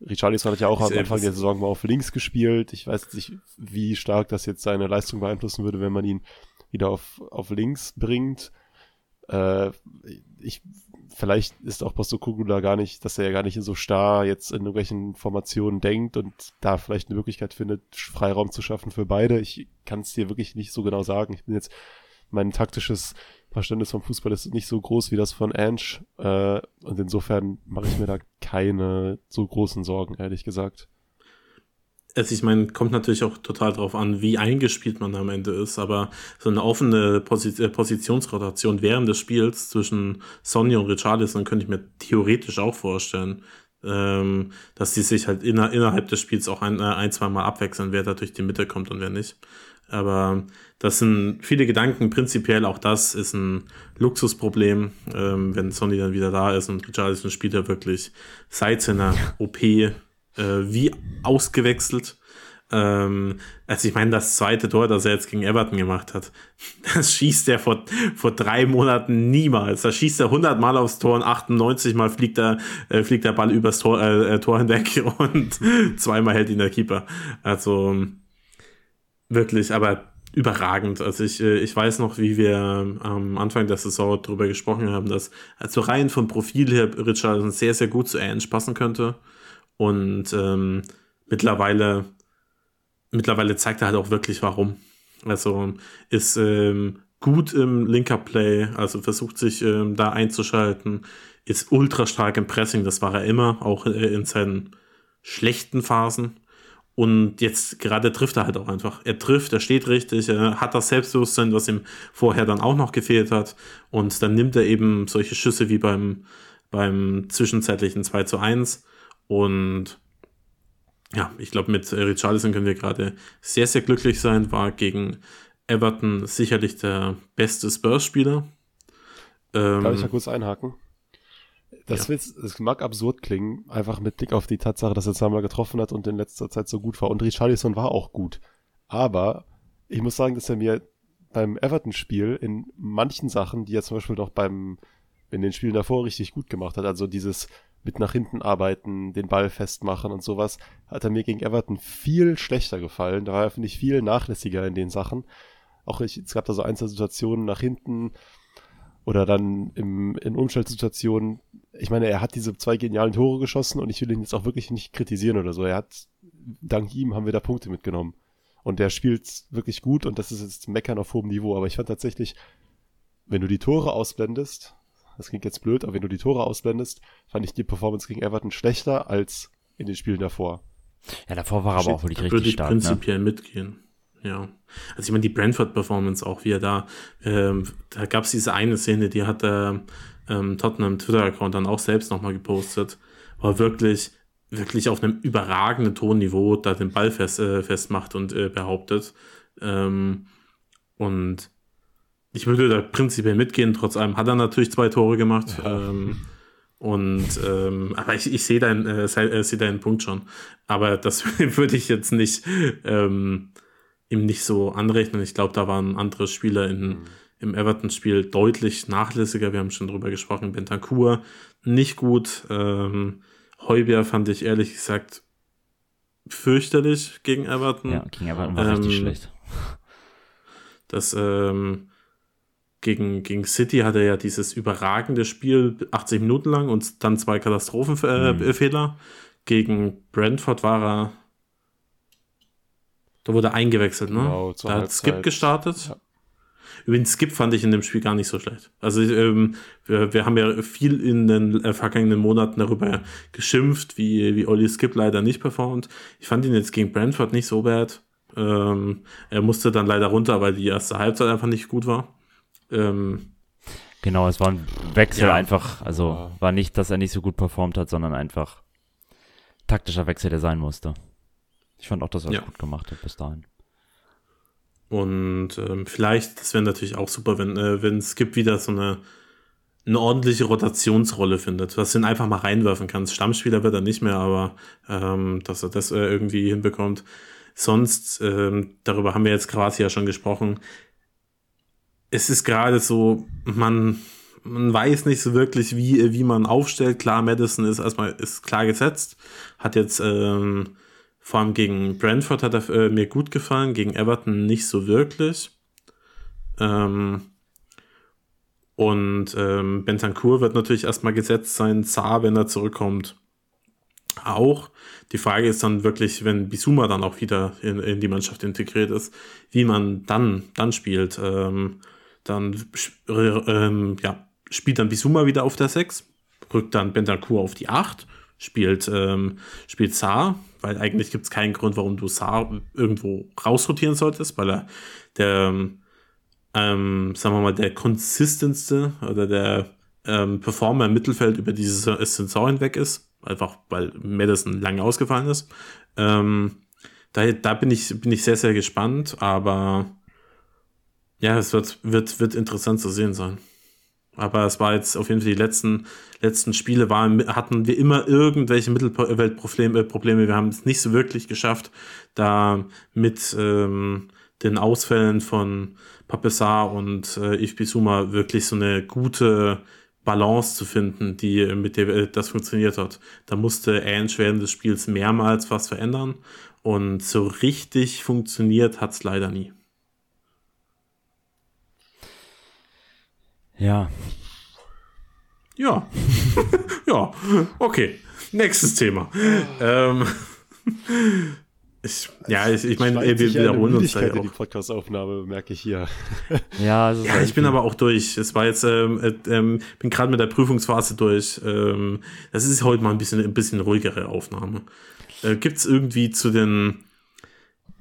Richarlison hat ja auch am Anfang der Saison mal auf links gespielt. Ich weiß nicht, wie stark das jetzt seine Leistung beeinflussen würde, wenn man ihn wieder auf, auf links bringt. Äh, ich, vielleicht ist auch Postokuglu da gar nicht, dass er ja gar nicht so starr jetzt in irgendwelchen Formationen denkt und da vielleicht eine Möglichkeit findet, Freiraum zu schaffen für beide. Ich kann es dir wirklich nicht so genau sagen. Ich bin jetzt, mein taktisches Verständnis vom Fußball ist nicht so groß wie das von Ange äh, und insofern mache ich mir da keine so großen Sorgen, ehrlich gesagt. Also ich meine, kommt natürlich auch total drauf an, wie eingespielt man am Ende ist, aber so eine offene Posi äh, Positionsrotation während des Spiels zwischen Sonny und Richarlison könnte ich mir theoretisch auch vorstellen, Ähm, dass die sich halt inner, innerhalb des Spiels auch ein, äh, ein zwei Mal abwechseln, wer da durch die Mitte kommt und wer nicht. Aber das sind viele Gedanken. Prinzipiell auch das ist ein Luxusproblem, ähm, wenn Sony dann wieder da ist und Richarlison spielt er wirklich seit seiner OP äh, wie ausgewechselt. Ähm, also ich meine, das zweite Tor, das er jetzt gegen Everton gemacht hat, (laughs) das schießt er vor, vor drei Monaten niemals. Da schießt er 100 Mal aufs Tor und 98 Mal fliegt, er, äh, fliegt der Ball übers Tor, äh, äh Tor hinweg (laughs) und zweimal hält ihn der Keeper. Also wirklich, aber überragend. Also ich, äh, ich weiß noch, wie wir am Anfang der Saison darüber gesprochen haben, dass also rein vom Profil her Richardson sehr, sehr gut zu Ange passen könnte. Und ähm, mittlerweile mittlerweile zeigt er halt auch wirklich warum. Also ist ähm, gut im linker Play, also versucht sich ähm, da einzuschalten, ist ultra stark im Pressing, das war er immer, auch äh, in seinen schlechten Phasen. Und jetzt gerade trifft er halt auch einfach. Er trifft, er steht richtig, er hat das Selbstbewusstsein, was ihm vorher dann auch noch gefehlt hat. Und dann nimmt er eben solche Schüsse wie beim, beim zwischenzeitlichen 2 zu 1 und ja, ich glaube, mit Richarlison können wir gerade sehr, sehr glücklich sein. War gegen Everton sicherlich der beste Spurs-Spieler. Ähm, Darf ich da kurz einhaken? Das, ja. das mag absurd klingen, einfach mit Blick auf die Tatsache, dass er zweimal getroffen hat und in letzter Zeit so gut war. Und Richarlison war auch gut. Aber ich muss sagen, dass er mir beim Everton-Spiel in manchen Sachen, die er zum Beispiel noch beim, in den Spielen davor richtig gut gemacht hat, also dieses mit nach hinten arbeiten, den Ball festmachen und sowas, hat er mir gegen Everton viel schlechter gefallen. Da war er, finde ich, viel nachlässiger in den Sachen. Auch ich, es gab da so einzelne Situationen nach hinten oder dann im, in Umschaltsituationen. Ich meine, er hat diese zwei genialen Tore geschossen und ich will ihn jetzt auch wirklich nicht kritisieren oder so. Er hat, dank ihm haben wir da Punkte mitgenommen. Und der spielt wirklich gut und das ist jetzt Meckern auf hohem Niveau. Aber ich fand tatsächlich, wenn du die Tore ausblendest, das klingt jetzt blöd, aber wenn du die Tore ausblendest, fand ich die Performance gegen Everton schlechter als in den Spielen davor. Ja, davor war er aber auch wirklich richtig würde ich stark. Würde ne? prinzipiell ne? mitgehen. Ja. Also ich meine, die Brentford-Performance auch, wie er da, ähm, da gab es diese eine Szene, die hat der ähm, Tottenham Twitter-Account dann auch selbst nochmal gepostet, war wirklich, wirklich auf einem überragenden Tonniveau da den Ball fest, äh, festmacht und äh, behauptet. Ähm, und ich würde da prinzipiell mitgehen, trotz allem hat er natürlich zwei Tore gemacht. Ja. Ähm, und ähm, aber ich, ich sehe deinen, äh, äh, seh deinen Punkt schon. Aber das (laughs) würde ich jetzt nicht ähm, ihm nicht so anrechnen. Ich glaube, da waren andere Spieler in, mhm. im Everton-Spiel deutlich nachlässiger. Wir haben schon drüber gesprochen. Bentancur nicht gut. Ähm, Heubier fand ich ehrlich gesagt fürchterlich gegen Everton. Ja, gegen Everton war richtig ähm, schlecht. Das ähm, gegen, gegen City hat er ja dieses überragende Spiel 80 Minuten lang und dann zwei Katastrophenfehler. Mhm. Gegen Brentford war er. Da wurde er eingewechselt, ne? Genau, da hat Skip gestartet. Ja. Übrigens, Skip fand ich in dem Spiel gar nicht so schlecht. Also ähm, wir, wir haben ja viel in den äh, vergangenen Monaten darüber geschimpft, wie, wie Olli Skip leider nicht performt. Ich fand ihn jetzt gegen Brentford nicht so bad. Ähm, er musste dann leider runter, weil die erste Halbzeit einfach nicht gut war. Ähm, genau, es war ein Wechsel ja. einfach. Also war nicht, dass er nicht so gut performt hat, sondern einfach taktischer Wechsel, der sein musste. Ich fand auch, dass er ja. gut gemacht hat bis dahin. Und ähm, vielleicht, das wäre natürlich auch super, wenn, äh, wenn Skip wieder so eine, eine ordentliche Rotationsrolle findet, dass du ihn einfach mal reinwerfen kannst. Stammspieler wird er nicht mehr, aber ähm, dass er das äh, irgendwie hinbekommt. Sonst, ähm, darüber haben wir jetzt quasi ja schon gesprochen, es ist gerade so, man, man weiß nicht so wirklich, wie, wie man aufstellt. Klar, Madison ist erstmal ist klar gesetzt. Hat jetzt ähm, vor allem gegen Brentford hat er äh, mir gut gefallen, gegen Everton nicht so wirklich. Ähm, und ähm, Bentancur wird natürlich erstmal gesetzt sein, Saar, wenn er zurückkommt, auch. Die Frage ist dann wirklich, wenn Bisuma dann auch wieder in, in die Mannschaft integriert ist, wie man dann, dann spielt. Ähm, dann ähm, ja, spielt dann Bisuma wieder auf der 6, rückt dann Bentancur auf die 8, spielt, ähm, spielt Saar, weil eigentlich gibt es keinen Grund, warum du Saar irgendwo rausrotieren solltest, weil er der, ähm, sagen wir mal, der konsistentste oder der ähm, Performer im Mittelfeld über diese Saison hinweg ist, einfach weil Madison lange ausgefallen ist. Ähm, da, da bin ich, bin ich sehr, sehr gespannt, aber ja, es wird, wird, wird interessant zu sehen sein. Aber es war jetzt auf jeden Fall die letzten, letzten Spiele waren, hatten wir immer irgendwelche Mittelweltprobleme. Probleme. Wir haben es nicht so wirklich geschafft, da mit ähm, den Ausfällen von Papessar und äh, Yves Bissouma wirklich so eine gute Balance zu finden, die mit der äh, das funktioniert hat. Da musste Ange während des Spiels mehrmals was verändern und so richtig funktioniert hat es leider nie. Ja. Ja. (laughs) ja, okay. Nächstes Thema. ähm, ich, ja, ich, ich meine, wir wiederholen uns da ja auch. die Podcast-Aufnahme, merke ich hier. ja, (laughs) ja ich bin aber auch durch. Es war jetzt, ähm, äh, ähm, bin gerade mit der Prüfungsphase durch. Ähm, das ist heute mal ein bisschen, ein bisschen ruhigere Aufnahme. Äh, Gibt es irgendwie zu den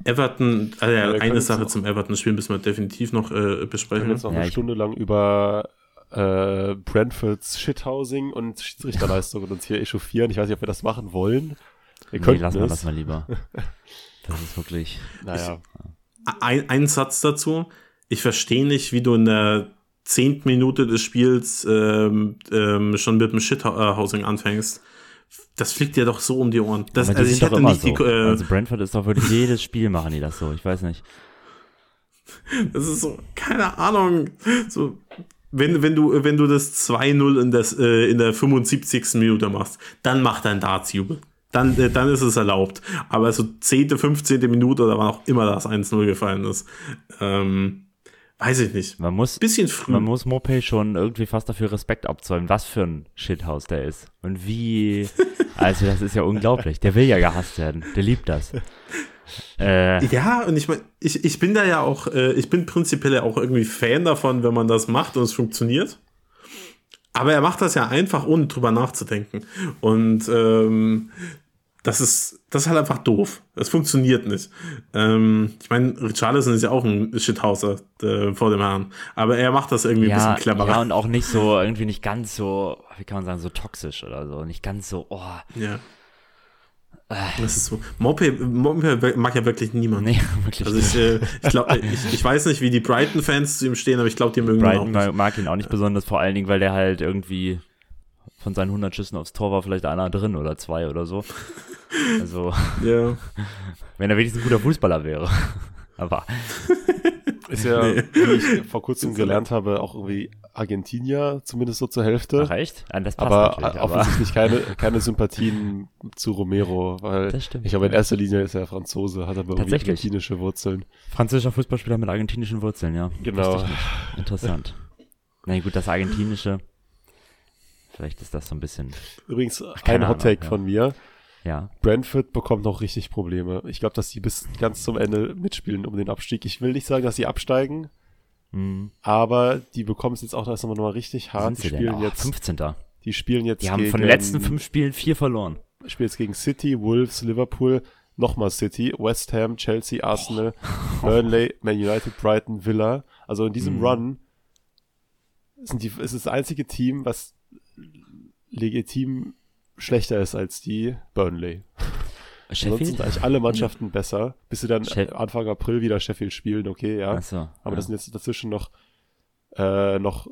Everton, also ja, eine Sache zum Everton-Spiel müssen wir definitiv noch äh, besprechen. Wir können jetzt noch ja, eine Stunde lang über äh, Brentfords Shithousing und Schiedsrichterleistungen uns hier echauffieren. Ich weiß nicht, ob wir das machen wollen. Wir nee, lassen wir das mal lieber. (laughs) Das ist wirklich. Naja. ein, ein Satz dazu. Ich verstehe nicht, wie du in der zehnten Minute des Spiels ähm, ähm, schon mit dem Shithousing anfängst das fliegt dir doch so um die Ohren. Das, also ich hätte nicht so. die, äh, also Brentford ist doch wirklich jedes Spiel machen die das so. Ich weiß nicht. (laughs) Das ist so, keine Ahnung. So, wenn, wenn du, wenn du das 2-0 in, das, äh, in der 75. Minute machst, dann mach dein Dartsjubel. Dann, äh, dann ist es erlaubt. Aber so 10., 15. Minute oder wann auch immer das 1-0 gefallen ist, ähm, Weiß ich nicht. Man muss, bisschen früh. Man muss Mopey schon irgendwie fast dafür Respekt abzollen, was für ein Shithouse der ist. Und wie, (laughs) also das ist ja unglaublich. Der will ja gehasst werden. Der liebt das. Äh, ja, und ich meine, ich, ich bin da ja auch, äh, ich bin prinzipiell ja auch irgendwie Fan davon, wenn man das macht und es funktioniert. Aber er macht das ja einfach, ohne drüber nachzudenken. Und ähm, das ist, das ist halt einfach doof. Das funktioniert nicht. Ähm, ich meine, Richarlison ist ja auch ein Shithauser äh, vor dem Herrn. Aber er macht das irgendwie ja, ein bisschen cleverer. Ja, und auch nicht so, irgendwie nicht ganz so, wie kann man sagen, so toxisch oder so. Nicht ganz so, oh. Ja. Äh. Das ist so. Mope, Mope mag ja wirklich niemand. Nee, (laughs) wirklich also ich, äh, ich, glaub, ich, ich weiß nicht, wie die Brighton-Fans zu ihm stehen, aber ich glaube, die mögen Brighton ihn auch nicht. mag ihn auch nicht besonders, vor allen Dingen, weil der halt irgendwie von seinen 100 Schüssen aufs Tor war vielleicht einer drin oder zwei oder so. Also, ja. (laughs) wenn er wenigstens ein guter Fußballer wäre. (laughs) Aber. Ist ja, nee. wie ich vor kurzem gelernt habe, auch irgendwie Argentinier, zumindest so zur Hälfte. Ach echt? Ja, das passt aber offensichtlich keine, keine Sympathien zu Romero, weil das stimmt. ich glaube, in erster Linie ist er Franzose, hat aber irgendwie argentinische Wurzeln. Französischer Fußballspieler mit argentinischen Wurzeln, ja. Genau. Interessant. Na gut, das argentinische. Vielleicht ist das so ein bisschen. Übrigens, ein Hot Take ja. von mir. Ja. Brentford bekommt noch richtig Probleme. Ich glaube, dass sie bis ganz zum Ende mitspielen um den Abstieg. Ich will nicht sagen, dass sie absteigen, mhm. aber die bekommen es jetzt auch erst nochmal richtig hart. Die spielen oh, jetzt 15. Die spielen jetzt. Die haben gegen, von den letzten fünf Spielen vier verloren. Spielen jetzt gegen City, Wolves, Liverpool, nochmal City, West Ham, Chelsea, Arsenal, oh. (laughs) Burnley, Man United, Brighton, Villa. Also in diesem mhm. Run sind die, ist das einzige Team, was legitim schlechter ist als die Burnley. (laughs) Sheffield? Ansonsten sind eigentlich alle Mannschaften besser, bis sie dann Sheff Anfang April wieder Sheffield spielen, okay, ja. So, Aber ja. das sind jetzt dazwischen noch, äh, noch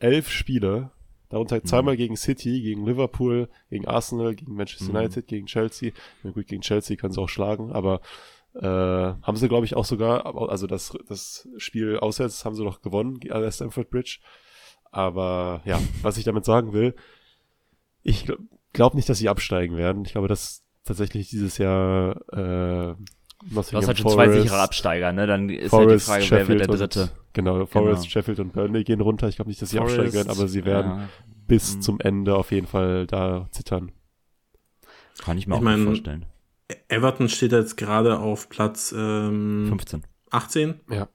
elf Spiele, darunter mhm. zweimal gegen City, gegen Liverpool, gegen Arsenal, gegen Manchester mhm. United, gegen Chelsea. Ja, gut, gegen Chelsea können sie auch schlagen, aber äh, haben sie, glaube ich, auch sogar, also das, das Spiel auswärts haben sie noch gewonnen, an Stamford Bridge. Aber ja, was ich damit sagen will, ich glaube nicht, dass sie absteigen werden. Ich glaube, dass tatsächlich dieses Jahr äh, Du hast halt schon zwei sichere Absteiger, ne? Dann ist Forest, halt die Frage, Sheffield wer wird der Dritte. Und, genau, Forest, genau. Sheffield und Burnley gehen runter. Ich glaube nicht, dass sie Forest, absteigen werden, aber sie werden ja. bis mhm. zum Ende auf jeden Fall da zittern. Kann ich mir ich auch mein, vorstellen. Everton steht jetzt gerade auf Platz ähm, 15. 18? Ja.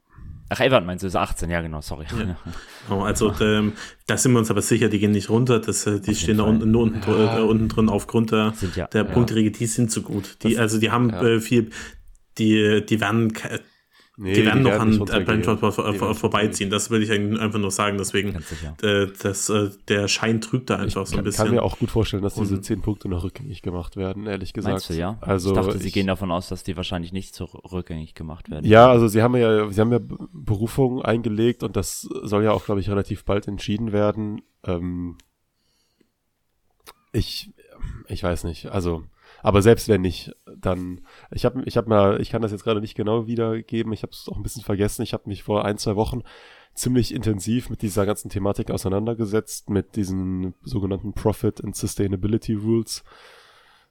Ach, Everton meinst du, ist 18, ja genau, sorry. Ja. (laughs) Oh, also ähm, da sind wir uns aber sicher, die gehen nicht runter, das, äh, die stehen da unten, nur unten, ja. äh, unten drin aufgrund der, ja, der Punkteregel, die sind so gut. Die, das, also die haben äh, viel, die, die werden Nee, die werden die noch an vor, vor, vorbeiziehen. Das will ich einfach nur sagen. Deswegen, äh, das, äh, der Schein trügt da einfach ich so ein bisschen. Ich kann mir auch gut vorstellen, dass diese zehn Punkte noch rückgängig gemacht werden, ehrlich gesagt. Meinst du, ja? Also, ich dachte, sie ich, gehen davon aus, dass die wahrscheinlich nicht so rückgängig gemacht werden. Ja, also sie haben ja, sie haben ja Berufungen eingelegt und das soll ja auch, glaube ich, relativ bald entschieden werden. Ähm, ich, ich weiß nicht. Also, aber selbst wenn nicht, dann, ich habe ich hab mal, ich kann das jetzt gerade nicht genau wiedergeben, ich habe es auch ein bisschen vergessen, ich habe mich vor ein, zwei Wochen ziemlich intensiv mit dieser ganzen Thematik auseinandergesetzt, mit diesen sogenannten Profit and Sustainability Rules,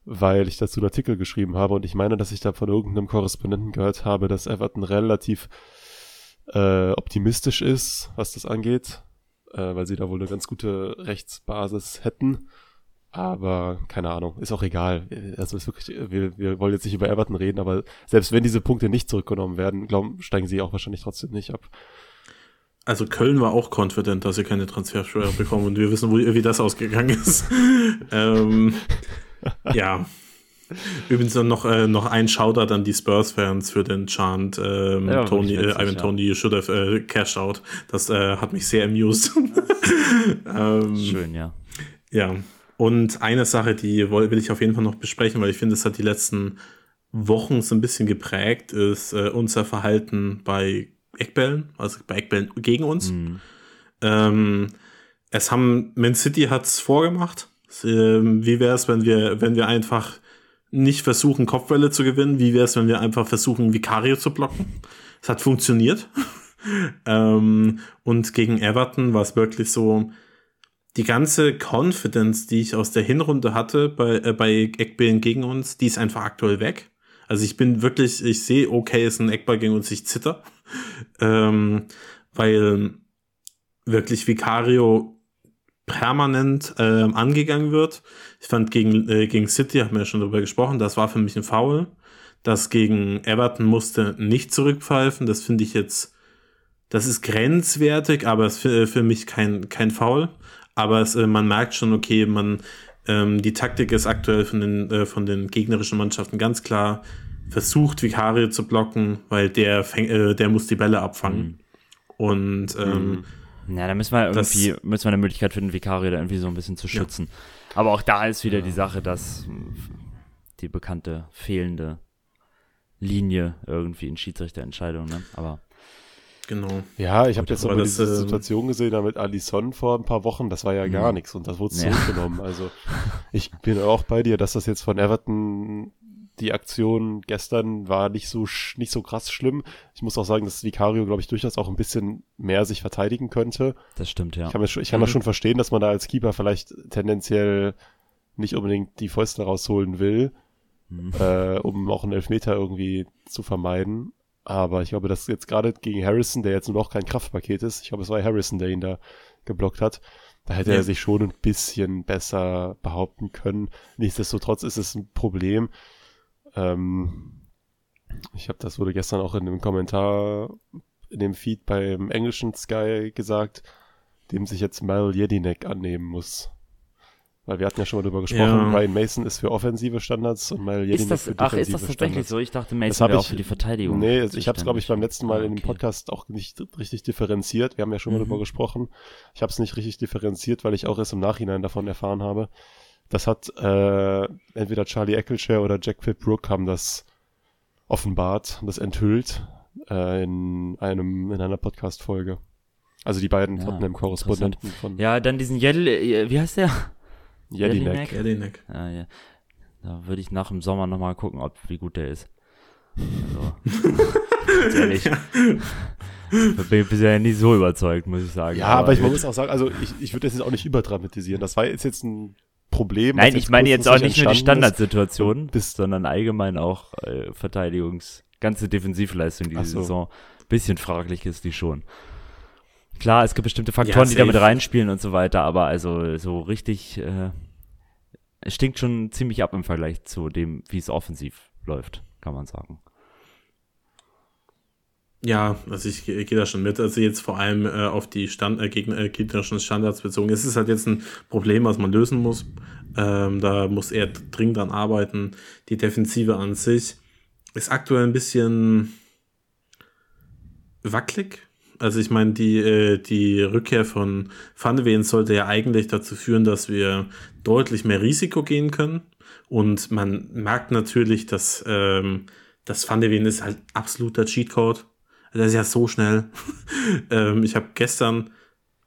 weil ich dazu einen Artikel geschrieben habe. Und ich meine, dass ich da von irgendeinem Korrespondenten gehört habe, dass Everton relativ äh, optimistisch ist, was das angeht, äh, weil sie da wohl eine ganz gute Rechtsbasis hätten aber keine Ahnung, ist auch egal. Also ist wirklich, wir, wir wollen jetzt nicht über Everton reden, aber selbst wenn diese Punkte nicht zurückgenommen werden, glauben, steigen sie auch wahrscheinlich trotzdem nicht ab. Also Köln war auch confident, dass sie keine Transfersteuer bekommen und wir wissen, wo, wie das ausgegangen ist. (laughs) ähm, ja. Übrigens noch, äh, noch ein Shoutout an die Spurs-Fans für den Chant ähm, ja, Tony, äh, Ivan ja. Tony, you should have äh, cashed out. Das äh, hat mich sehr amused. (laughs) ähm, Schön, ja. Ja, und eine Sache, die will ich auf jeden Fall noch besprechen, weil ich finde, es hat die letzten Wochen so ein bisschen geprägt, ist äh, unser Verhalten bei Eckbällen, also bei Eckbällen gegen uns. Mhm. Ähm, es haben, Man City hat es vorgemacht. Ähm, wie wäre es, wenn wir, wenn wir einfach nicht versuchen, Kopfbälle zu gewinnen? Wie wäre es, wenn wir einfach versuchen, Vicario zu blocken? Es hat funktioniert. (laughs) ähm, und gegen Everton war es wirklich so, die ganze Confidence, die ich aus der Hinrunde hatte bei, äh, bei Eckbällen gegen uns, die ist einfach aktuell weg. Also ich bin wirklich, ich sehe, okay, ist ein Eckball gegen uns, ich zitter. (laughs) Ähm, weil wirklich Vicario permanent äh, angegangen wird. Ich fand gegen, äh, gegen City, haben wir ja schon darüber gesprochen, das war für mich ein Foul. Das gegen Everton musste nicht zurückpfeifen. Das finde ich jetzt, das ist grenzwertig, aber es ist für, für mich kein, kein Foul aber es, äh, man merkt schon, okay, man, ähm, die Taktik ist aktuell von den, äh, von den gegnerischen Mannschaften ganz klar versucht, Vicario zu blocken, weil der, fäng, äh, der muss die Bälle abfangen. Mhm. Und ähm, mhm. ja, da müssen wir irgendwie das, müssen wir eine Möglichkeit finden, Vicario da irgendwie so ein bisschen zu schützen. Ja. Aber auch da ist wieder ja. die Sache, dass die bekannte fehlende Linie irgendwie in Schiedsrichterentscheidungen, ne? Aber Genau. Ja, ich habe jetzt aber diese das, Situation gesehen da mit Alison vor ein paar Wochen, das war ja gar mhm. nichts und das wurde ja. zurückgenommen. Also ich bin auch bei dir, dass das jetzt von Everton die Aktion gestern war nicht so nicht so krass schlimm. Ich muss auch sagen, dass Vicario, glaube ich, durchaus auch ein bisschen mehr sich verteidigen könnte. Das stimmt, ja. Ich kann, mir, ich kann mhm. das schon verstehen, dass man da als Keeper vielleicht tendenziell nicht unbedingt die Fäuste rausholen will, mhm. äh, um auch einen Elfmeter irgendwie zu vermeiden. Aber ich glaube, dass jetzt gerade gegen Harrison, der jetzt nur noch kein Kraftpaket ist, ich glaube, es war Harrison, der ihn da geblockt hat, da hätte ja. er sich schon ein bisschen besser behaupten können. Nichtsdestotrotz ist es ein Problem. Ähm, ich habe, das wurde gestern auch in einem Kommentar in dem Feed beim englischen Sky gesagt, dem sich jetzt Mal Jedinek annehmen muss. Weil wir hatten ja schon mal drüber gesprochen, ja. Ryan Mason ist für offensive Standards und Mal Jedinek für defensive Ach, ist das tatsächlich Standards. so? Ich dachte, Mason wäre auch für die Verteidigung. Nee, ich habe es, glaube ich, beim letzten Mal okay. in dem Podcast auch nicht richtig differenziert. Wir haben ja schon mal mhm. drüber gesprochen. Ich habe es nicht richtig differenziert, weil ich auch erst im Nachhinein davon erfahren habe. Das hat äh, entweder Charlie Eccleshare oder Jack Pitt-Brook haben das offenbart, das enthüllt äh, in einem in einer Podcast-Folge. Also die beiden ja, Tottenham-Korrespondenten von. Ja, dann diesen Yell, äh, wie heißt der? Jelinek. Jelinek. Ja, ja. Da würde ich nach dem Sommer nochmal gucken, ob wie gut der ist. Also, (laughs) ehrlich. Ja. Bin bisher nicht so überzeugt, muss ich sagen. Ja, aber, aber ich muss auch sagen, also ich, ich würde das jetzt auch nicht überdramatisieren. Das war jetzt, jetzt ein Problem. Nein, ich meine jetzt auch nicht nur die Standardsituation, ist, sondern allgemein auch äh, Verteidigungs, ganze Defensivleistung diese so. Saison. Bisschen fraglich ist die schon. Klar, es gibt bestimmte Faktoren, ja, die damit reinspielen und so weiter, aber also so richtig, äh, es stinkt schon ziemlich ab im Vergleich zu dem, wie es offensiv läuft, kann man sagen. Ja, also ich, ich gehe da schon mit. Also jetzt vor allem äh, auf die Stand, äh, Gegner, äh, gegnerischen Standards bezogen. Es ist halt jetzt ein Problem, was man lösen muss. Ähm, da muss er dringend dran arbeiten. Die Defensive an sich ist aktuell ein bisschen wackelig. Also ich meine, die, äh, die Rückkehr von Ven sollte ja eigentlich dazu führen, dass wir deutlich mehr Risiko gehen können. Und man merkt natürlich, dass ähm, das Van ist halt absoluter Cheatcode. Der ist ja so schnell. (laughs) ähm, ich habe gestern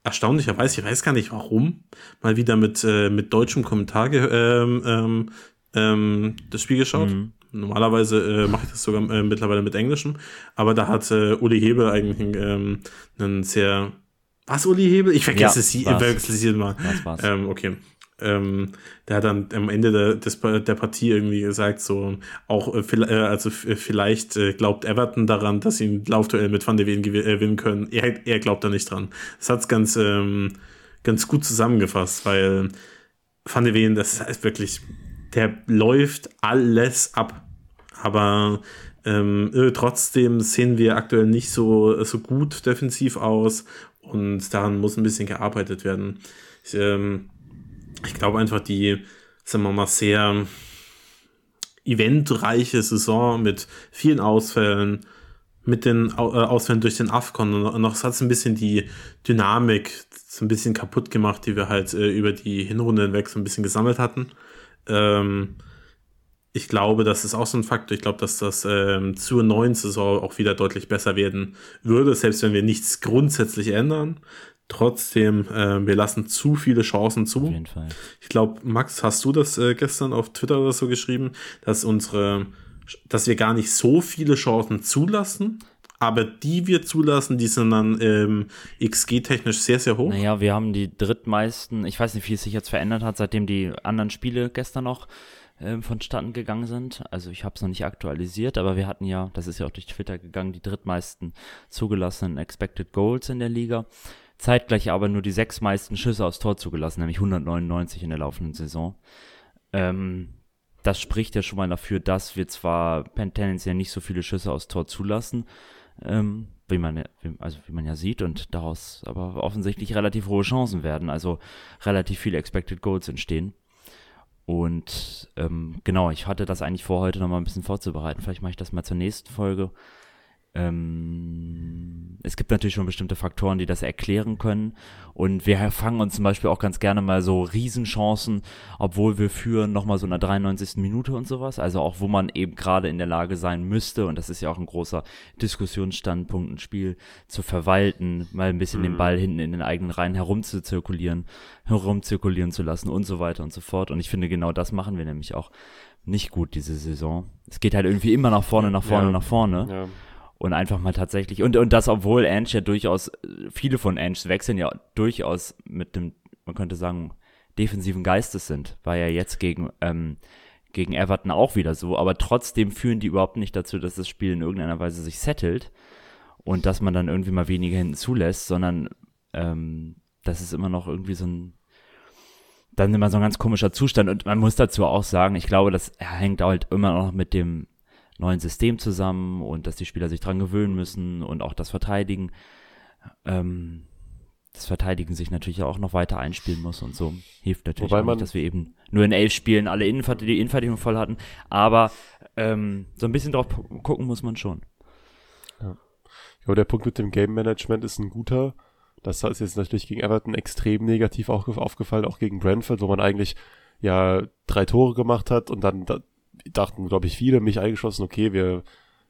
erstaunlicherweise, ich weiß gar nicht warum, mal wieder mit, äh, mit deutschem Kommentar ähm, ähm, ähm, das Spiel geschaut. Mhm. Normalerweise äh, mache ich das sogar äh, mittlerweile mit Englischem, aber da hat äh, Uli Hebel eigentlich ähm, einen sehr. Was, Uli Hebel? Ich vergesse es, es jedes Mal. Was war's? Ähm, okay. Ähm, der hat dann am Ende der, des, der Partie irgendwie gesagt, so auch äh, äh also äh, vielleicht äh, glaubt Everton daran, dass sie ein Laufduell mit Van de Ven gewinnen können. Er, er glaubt da nicht dran. Das hat es ganz, ähm, ganz gut zusammengefasst, weil Van de Ven, das ist wirklich, der läuft alles ab. Aber ähm, äh, trotzdem sehen wir aktuell nicht so, so gut defensiv aus und daran muss ein bisschen gearbeitet werden. Ich, ähm, ich glaube einfach, die, sagen wir mal, sehr eventreiche Saison mit vielen Ausfällen, mit den äh, Ausfällen durch den AFCON und noch hat es ein bisschen die Dynamik so ein bisschen kaputt gemacht, die wir halt äh, über die Hinrunde hinweg so ein bisschen gesammelt hatten. Ähm, ich glaube, das ist auch so ein Faktor. Ich glaube, dass das ähm, zur neuen Saison auch wieder deutlich besser werden würde, selbst wenn wir nichts grundsätzlich ändern. Trotzdem, äh, wir lassen zu viele Chancen zu. Auf jeden Fall. Ich glaube, Max, hast du das äh, gestern auf Twitter oder so geschrieben, dass unsere, dass wir gar nicht so viele Chancen zulassen, aber die wir zulassen, die sind dann ähm, XG-technisch sehr, sehr hoch. Naja, wir haben die drittmeisten, ich weiß nicht, wie es sich jetzt verändert hat, seitdem die anderen Spiele gestern noch ähm, vonstatten gegangen sind. Also ich habe es noch nicht aktualisiert, aber wir hatten ja, das ist ja auch durch Twitter gegangen, die drittmeisten zugelassenen Expected Goals in der Liga zeitgleich aber nur die sechs meisten Schüsse aufs Tor zugelassen, nämlich 199 in der laufenden Saison. Ähm, das spricht ja schon mal dafür, dass wir zwar tendenziell nicht so viele Schüsse aufs Tor zulassen, ähm, wie man, also wie man ja sieht, und daraus aber offensichtlich relativ hohe Chancen werden, also relativ viele Expected Goals entstehen. Und ähm, genau, ich hatte das eigentlich vor, heute nochmal ein bisschen vorzubereiten. Vielleicht mache ich das mal zur nächsten Folge. Ähm, es gibt natürlich schon bestimmte Faktoren, die das erklären können. Und wir fangen uns zum Beispiel auch ganz gerne mal so Riesenchancen, obwohl wir führen, nochmal so in der 93. Minute und sowas. Also auch, wo man eben gerade in der Lage sein müsste, und das ist ja auch ein großer Diskussionsstandpunkt, ein Spiel zu verwalten, mal ein bisschen mhm. den Ball hinten in den eigenen Reihen herumzuzirkulieren, herumzirkulieren zu lassen und so weiter und so fort. Und ich finde, genau das machen wir nämlich auch nicht gut diese Saison. Es geht halt irgendwie immer nach vorne, nach vorne, ja. nach vorne. Ja und einfach mal tatsächlich, und, und das, obwohl Ange ja durchaus, viele von Anges wechseln ja durchaus mit dem, man könnte sagen, defensiven Geistes sind, war ja jetzt gegen, ähm, gegen Everton auch wieder so, aber trotzdem führen die überhaupt nicht dazu, dass das Spiel in irgendeiner Weise sich settelt und dass man dann irgendwie mal weniger hinten zulässt, sondern ähm, das ist immer noch irgendwie so ein, dann immer so ein ganz komischer Zustand. Und man muss dazu auch sagen, ich glaube, das hängt halt immer noch mit dem neuen System zusammen und dass die Spieler sich dran gewöhnen müssen und auch das Verteidigen. Ähm, das Verteidigen sich natürlich auch noch weiter einspielen muss und so hilft natürlich Wobei auch nicht, dass wir eben nur in elf Spielen alle Innenvert die Innenverteidigung voll hatten. Aber ähm, so ein bisschen drauf gucken muss man schon. Ja. ja, der Punkt mit dem Game Management ist ein guter. Das ist jetzt natürlich gegen Everton extrem negativ aufgefallen, auch gegen Brentford, wo man eigentlich ja drei Tore gemacht hat und dann dachten, glaube ich, viele, mich eingeschlossen, okay, wir,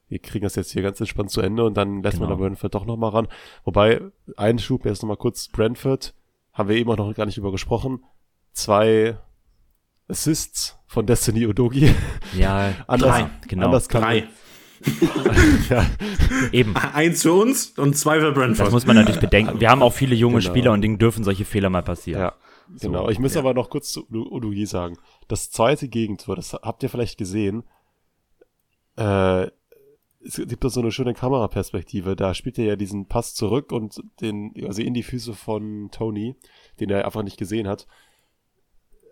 wir kriegen das jetzt hier ganz entspannt zu Ende und dann lässt genau. man da Brentford doch nochmal ran. Wobei, ein Schub, jetzt nochmal kurz, Brentford, haben wir eben auch noch gar nicht über gesprochen, zwei Assists von Destiny Odogi. Ja, (laughs) anders, drei, genau. Anders kann drei. (laughs) ja. Eben. Eins für uns und zwei für Brentford. Das muss man natürlich bedenken. Wir haben auch viele junge genau. Spieler und denen dürfen solche Fehler mal passieren. Ja. So, genau, ich muss ja. aber noch kurz zu Udugi sagen. Das zweite Gegentor, das habt ihr vielleicht gesehen. Äh, es gibt da so eine schöne Kameraperspektive. Da spielt er ja diesen Pass zurück und den, also in die Füße von Tony, den er einfach nicht gesehen hat.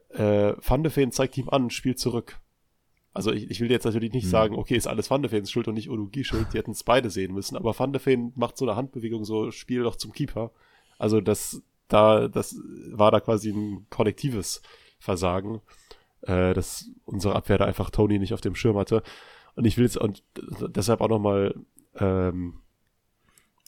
Äh, Van de Ven zeigt ihm an, spielt zurück. Also ich, ich will jetzt natürlich nicht hm. sagen, okay, ist alles Van de Vens Schuld und nicht Udugi schuld, die hätten es beide sehen müssen, aber Van de Ven macht so eine Handbewegung, so spiel doch zum Keeper. Also das, da, das war da quasi ein kollektives Versagen, äh, dass unsere Abwehr da einfach Tony nicht auf dem Schirm hatte. Und ich will jetzt und deshalb auch nochmal ähm,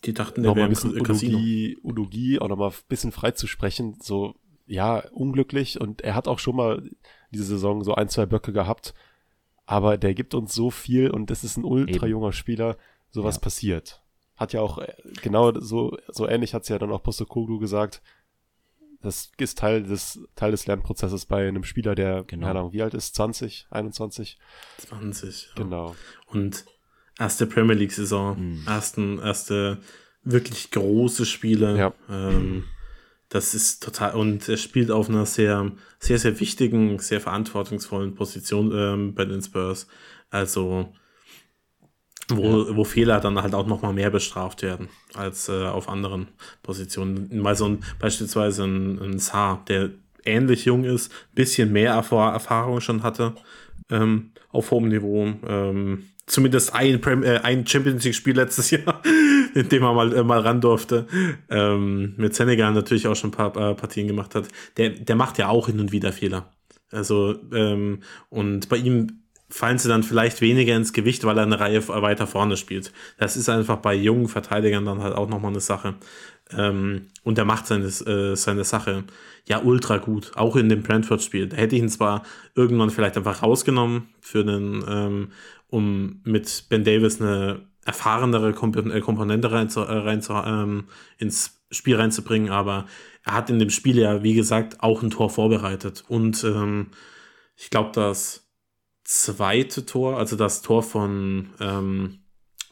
Die dachten, der wäre ein bisschen Udogi, Udogi auch nochmal ein bisschen frei zu sprechen. So, ja, unglücklich und er hat auch schon mal diese Saison so ein, zwei Böcke gehabt. Aber der gibt uns so viel und das ist ein ultra junger Spieler. Sowas ja. passiert. Hat ja auch, äh, genau so, so ähnlich hat es ja dann auch Postokoglu gesagt. Das ist Teil des, Teil des Lernprozesses bei einem Spieler, der, genau. keine Ahnung, wie alt ist? 20, 21? 20. Ja. Genau. Und erste Premier League-Saison, mhm. ersten, erste wirklich große Spiele. Ja. Ähm, das ist total, und er spielt auf einer sehr, sehr, sehr wichtigen, sehr verantwortungsvollen Position ähm, bei den Spurs. Also, wo, ja. wo Fehler dann halt auch nochmal mehr bestraft werden als äh, auf anderen Positionen. Mal so ein, beispielsweise ein, ein Saar, der ähnlich jung ist, bisschen mehr Erfahrung schon hatte ähm, auf hohem Niveau. Ähm, zumindest ein, äh, ein Champions League-Spiel letztes (laughs) Jahr, in dem er mal, äh, mal ran durfte. Ähm, mit Senegal natürlich auch schon ein paar äh, Partien gemacht hat. Der, der macht ja auch hin und wieder Fehler. Also, ähm, und bei ihm fallen sie dann vielleicht weniger ins Gewicht, weil er eine Reihe weiter vorne spielt. Das ist einfach bei jungen Verteidigern dann halt auch nochmal eine Sache. Ähm, und er macht seine, äh, seine Sache ja ultra gut, auch in dem Brentford-Spiel. Da hätte ich ihn zwar irgendwann vielleicht einfach rausgenommen für den, ähm, um mit Ben Davis eine erfahrenere äh, Komponente rein zu, äh, rein zu, ähm, ins Spiel reinzubringen, aber er hat in dem Spiel ja, wie gesagt, auch ein Tor vorbereitet. Und ähm, ich glaube, das zweite Tor, also das Tor von, ähm,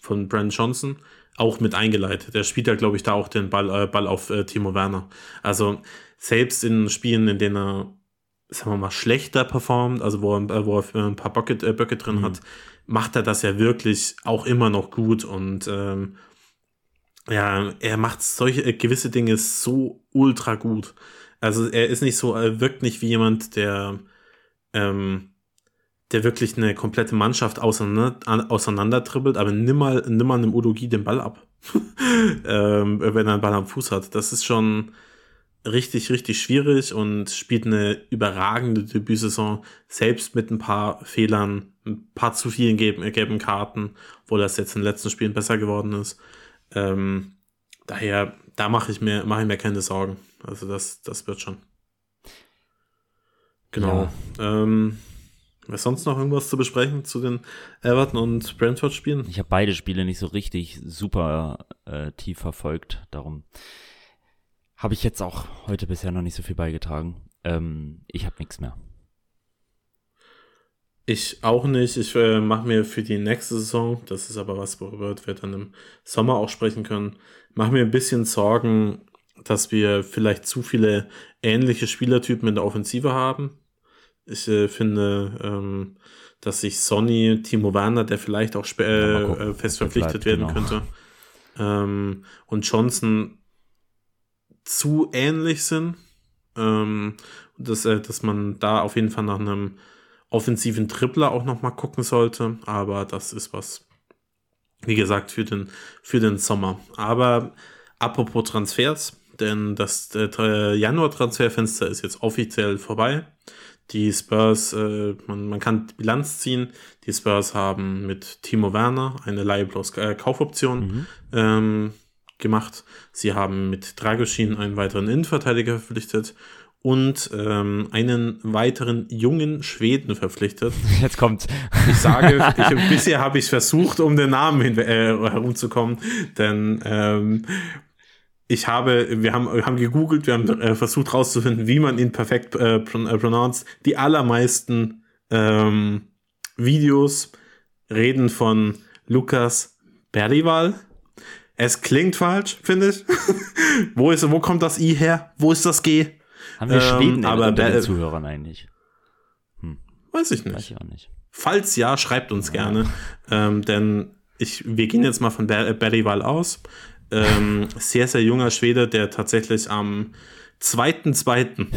von Brent Johnson, auch mit eingeleitet. Er spielt ja, glaube ich, da auch den Ball, äh, Ball auf äh, Timo Werner. Also selbst in Spielen, in denen er, sagen wir mal, schlechter performt, also wo er, wo er ein paar Böcke, äh, Böcke drin mhm. hat, macht er das ja wirklich auch immer noch gut und ähm, ja, er macht solche äh, gewisse Dinge so ultra gut. Also er ist nicht so, er wirkt nicht wie jemand, der ähm, der wirklich eine komplette Mannschaft auseinander, auseinandertribbelt, aber nimm mal, nimm mal einem Udogi den Ball ab, (laughs) ähm, wenn er einen Ball am Fuß hat. Das ist schon richtig, richtig schwierig und spielt eine überragende Debütsaison, selbst mit ein paar Fehlern, ein paar zu vielen gelben, gelben Karten, wo das jetzt in den letzten Spielen besser geworden ist. Ähm, daher, da mache ich mir, mache ich mir keine Sorgen. Also das, das wird schon. Genau. Ja. Ähm, ist sonst noch irgendwas zu besprechen zu den Everton und Brentford Spielen? Ich habe beide Spiele nicht so richtig super äh, tief verfolgt, darum habe ich jetzt auch heute bisher noch nicht so viel beigetragen. Ähm, ich habe nichts mehr. Ich auch nicht. Ich äh, mache mir für die nächste Saison, das ist aber was, worüber wir dann im Sommer auch sprechen können, mache mir ein bisschen Sorgen, dass wir vielleicht zu viele ähnliche Spielertypen in der Offensive haben ich äh, finde, ähm, dass sich Sonny, Timo Werner, der vielleicht auch äh, äh, fest verpflichtet werden genau. könnte, ähm, und Johnson zu ähnlich sind. Ähm, dass, äh, dass man da auf jeden Fall nach einem offensiven Tripler auch noch mal gucken sollte. Aber das ist was, wie gesagt, für den, für den Sommer. Aber apropos Transfers, denn das äh, Januar-Transferfenster ist jetzt offiziell vorbei. Die Spurs, äh, man, man kann Bilanz ziehen. Die Spurs haben mit Timo Werner eine Leihe plus äh, Kaufoption mhm. ähm, gemacht. Sie haben mit Dragoschin einen weiteren Innenverteidiger verpflichtet und ähm, einen weiteren jungen Schweden verpflichtet. (laughs) Jetzt kommt. Ich sage, ich, (laughs) bisher habe ich versucht, um den Namen hin, äh, herumzukommen, denn ähm, ich habe, wir haben, wir haben gegoogelt, wir haben äh, versucht herauszufinden, wie man ihn perfekt äh, äh, pronounced. Die allermeisten ähm, Videos reden von Lukas Berlival. Es klingt falsch, finde ich. (laughs) wo ist, wo kommt das I her? Wo ist das G? Haben wir ähm, Schweden aber unter den Zuhörern eigentlich? Hm. Weiß ich nicht. Weiß ich auch nicht. Falls ja, schreibt uns ja. gerne. Ähm, denn ich, wir gehen jetzt mal von Ber Berlival aus ähm, sehr, sehr junger Schwede, der tatsächlich am 2.2.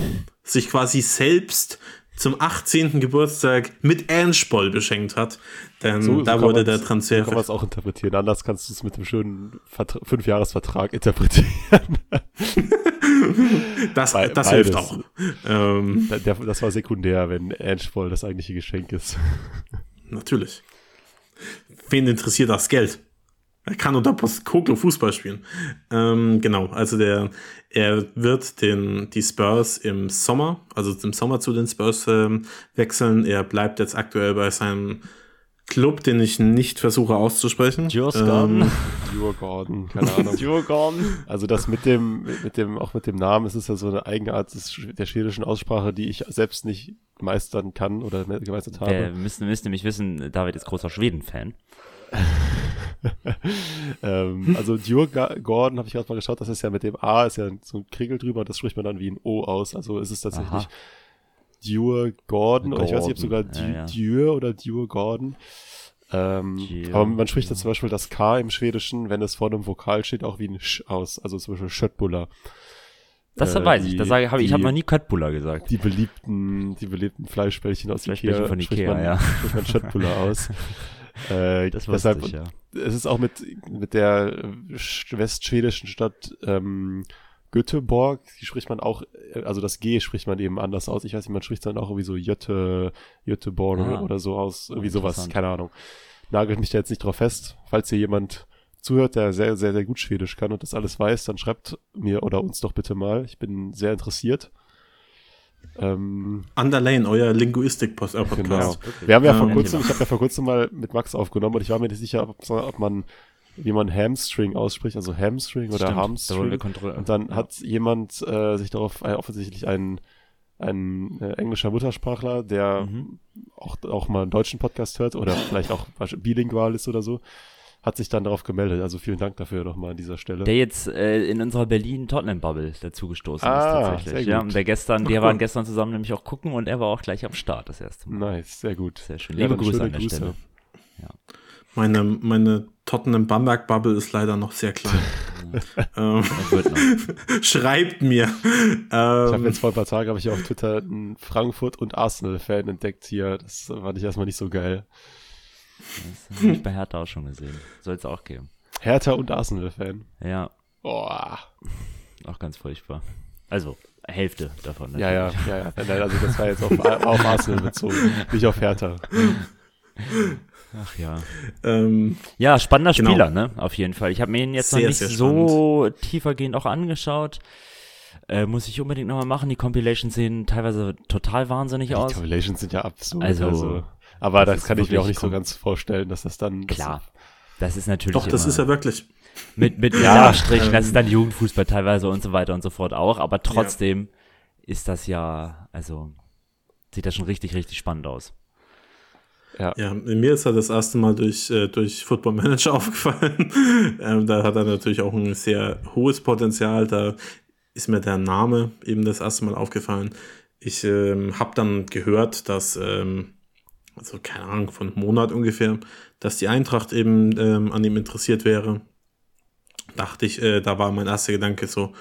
sich quasi selbst zum 18. Geburtstag mit Anspol beschenkt hat. Denn so, da so wurde der Transfer. So kann man es auch interpretieren. Anders kannst du es mit dem schönen Fünfjahresvertrag interpretieren. das Be das hilft auch. Ähm, der, das war sekundär, wenn Anspol das eigentliche Geschenk ist. Natürlich. Wen interessiert das Geld? Er kann unter Postkoglo Fußball spielen. Ähm, genau, also der, er wird den, die Spurs im Sommer, also im Sommer zu den Spurs ähm, wechseln. Er bleibt jetzt aktuell bei seinem Club, den ich nicht versuche auszusprechen. Gordon. Ähm, Gordon, keine Ahnung. (laughs) Gordon. Also das mit dem, mit dem, auch mit dem Namen, es ist ja so eine Eigenart der schwedischen Aussprache, die ich selbst nicht meistern kann oder gemeistert habe. Wir müssen, müssen nämlich wissen, David ist großer Schweden-Fan. (laughs) (laughs) ähm, also Djur Gordon habe ich gerade mal geschaut, das ist ja mit dem A, ist ja so ein Kriegel drüber, das spricht man dann wie ein O aus. Also ist es tatsächlich Djur Gordon, Gordon, oder ich weiß nicht, ob sogar ja, ja. oder Djur Gordon. Ähm, aber man spricht ja zum Beispiel das K im Schwedischen, wenn es vor einem Vokal steht, auch wie ein Sch aus, also zum Beispiel Schöttbuller. Das äh, weiß die, ich. Das sage, hab, ich habe noch nie Köttbullar gesagt. Die beliebten, die beliebten Fleischbällchen aus Fleischbällchen Ikea, von Ikea, spricht man, ja. spricht man Schöttbuller aus. (laughs) Äh, das deshalb, ich, ja. Es ist auch mit, mit der westschwedischen Stadt ähm, Göteborg, die spricht man auch, äh, also das G spricht man eben anders aus. Ich weiß nicht, man spricht dann auch irgendwie so Jötte, Göteborg ah, oder so aus, irgendwie sowas, keine Ahnung. Nagelt mich da jetzt nicht drauf fest. Falls hier jemand zuhört, der sehr, sehr, sehr gut Schwedisch kann und das alles weiß, dann schreibt mir oder uns doch bitte mal. Ich bin sehr interessiert. Ähm, Underlane, euer Linguistik-Podcast. Genau. Okay. Wir haben ja vor kurzem, ich habe ja vor kurzem mal mit Max aufgenommen und ich war mir nicht sicher, ob, ob man wie man Hamstring ausspricht, also Hamstring oder Stimmt, Hamstring. Da und dann hat jemand äh, sich darauf, äh, offensichtlich ein, ein äh, englischer Muttersprachler, der mhm. auch, auch mal einen deutschen Podcast hört oder vielleicht auch bilingual ist oder so, hat sich dann darauf gemeldet. Also vielen Dank dafür nochmal an dieser Stelle. Der jetzt äh, in unserer Berlin-Tottenham-Bubble dazugestoßen ah, ist tatsächlich. Ja, und der gestern, wir waren gestern zusammen nämlich auch gucken und er war auch gleich am Start das erste Mal. Nice, sehr gut. Sehr schön. Liebe ja, Grüße an der Grüße. Stelle. Ja. Meine, meine Tottenham-Bamberg-Bubble ist leider noch sehr klein. (laughs) ähm, (laughs) schreibt mir. Ähm, ich habe jetzt vor ein paar Tagen habe ich auf Twitter einen Frankfurt und Arsenal-Fan entdeckt hier. Das fand ich erstmal nicht so geil. Das habe ich bei Hertha auch schon gesehen. Soll es auch geben. Hertha und Arsenal-Fan. Ja. Boah. Auch ganz furchtbar. Also, Hälfte davon. Natürlich. Ja, ja, ja, ja. Nein, also das war jetzt auf, auf Arsenal bezogen, nicht auf Hertha. Ach ja. Ähm, ja, spannender genau. Spieler, ne? Auf jeden Fall. Ich habe mir ihn jetzt sehr, noch nicht so tiefergehend auch angeschaut. Äh, muss ich unbedingt nochmal machen. Die Compilations sehen teilweise total wahnsinnig ja, aus. Die Compilations sind ja absurd. Also, also aber das, das kann ich mir auch nicht so ganz vorstellen, dass das dann. Klar. Das ist natürlich. Doch, das ist ja wirklich. Mit, mit ja, Strichen, das ist dann Jugendfußball teilweise und so weiter und so fort auch. Aber trotzdem ja. ist das ja, also sieht das schon richtig, richtig spannend aus. Ja. ja, mir ist er das erste Mal durch, äh, durch Football Manager (laughs) aufgefallen. ähm, da hat er natürlich auch ein sehr hohes Potenzial. Da ist mir der Name eben das erste Mal aufgefallen. Ich ähm, habe dann gehört, dass, ähm, also keine Ahnung, von einem Monat ungefähr, dass die Eintracht eben ähm, an ihm interessiert wäre. Dachte ich, äh, da war mein erster Gedanke so,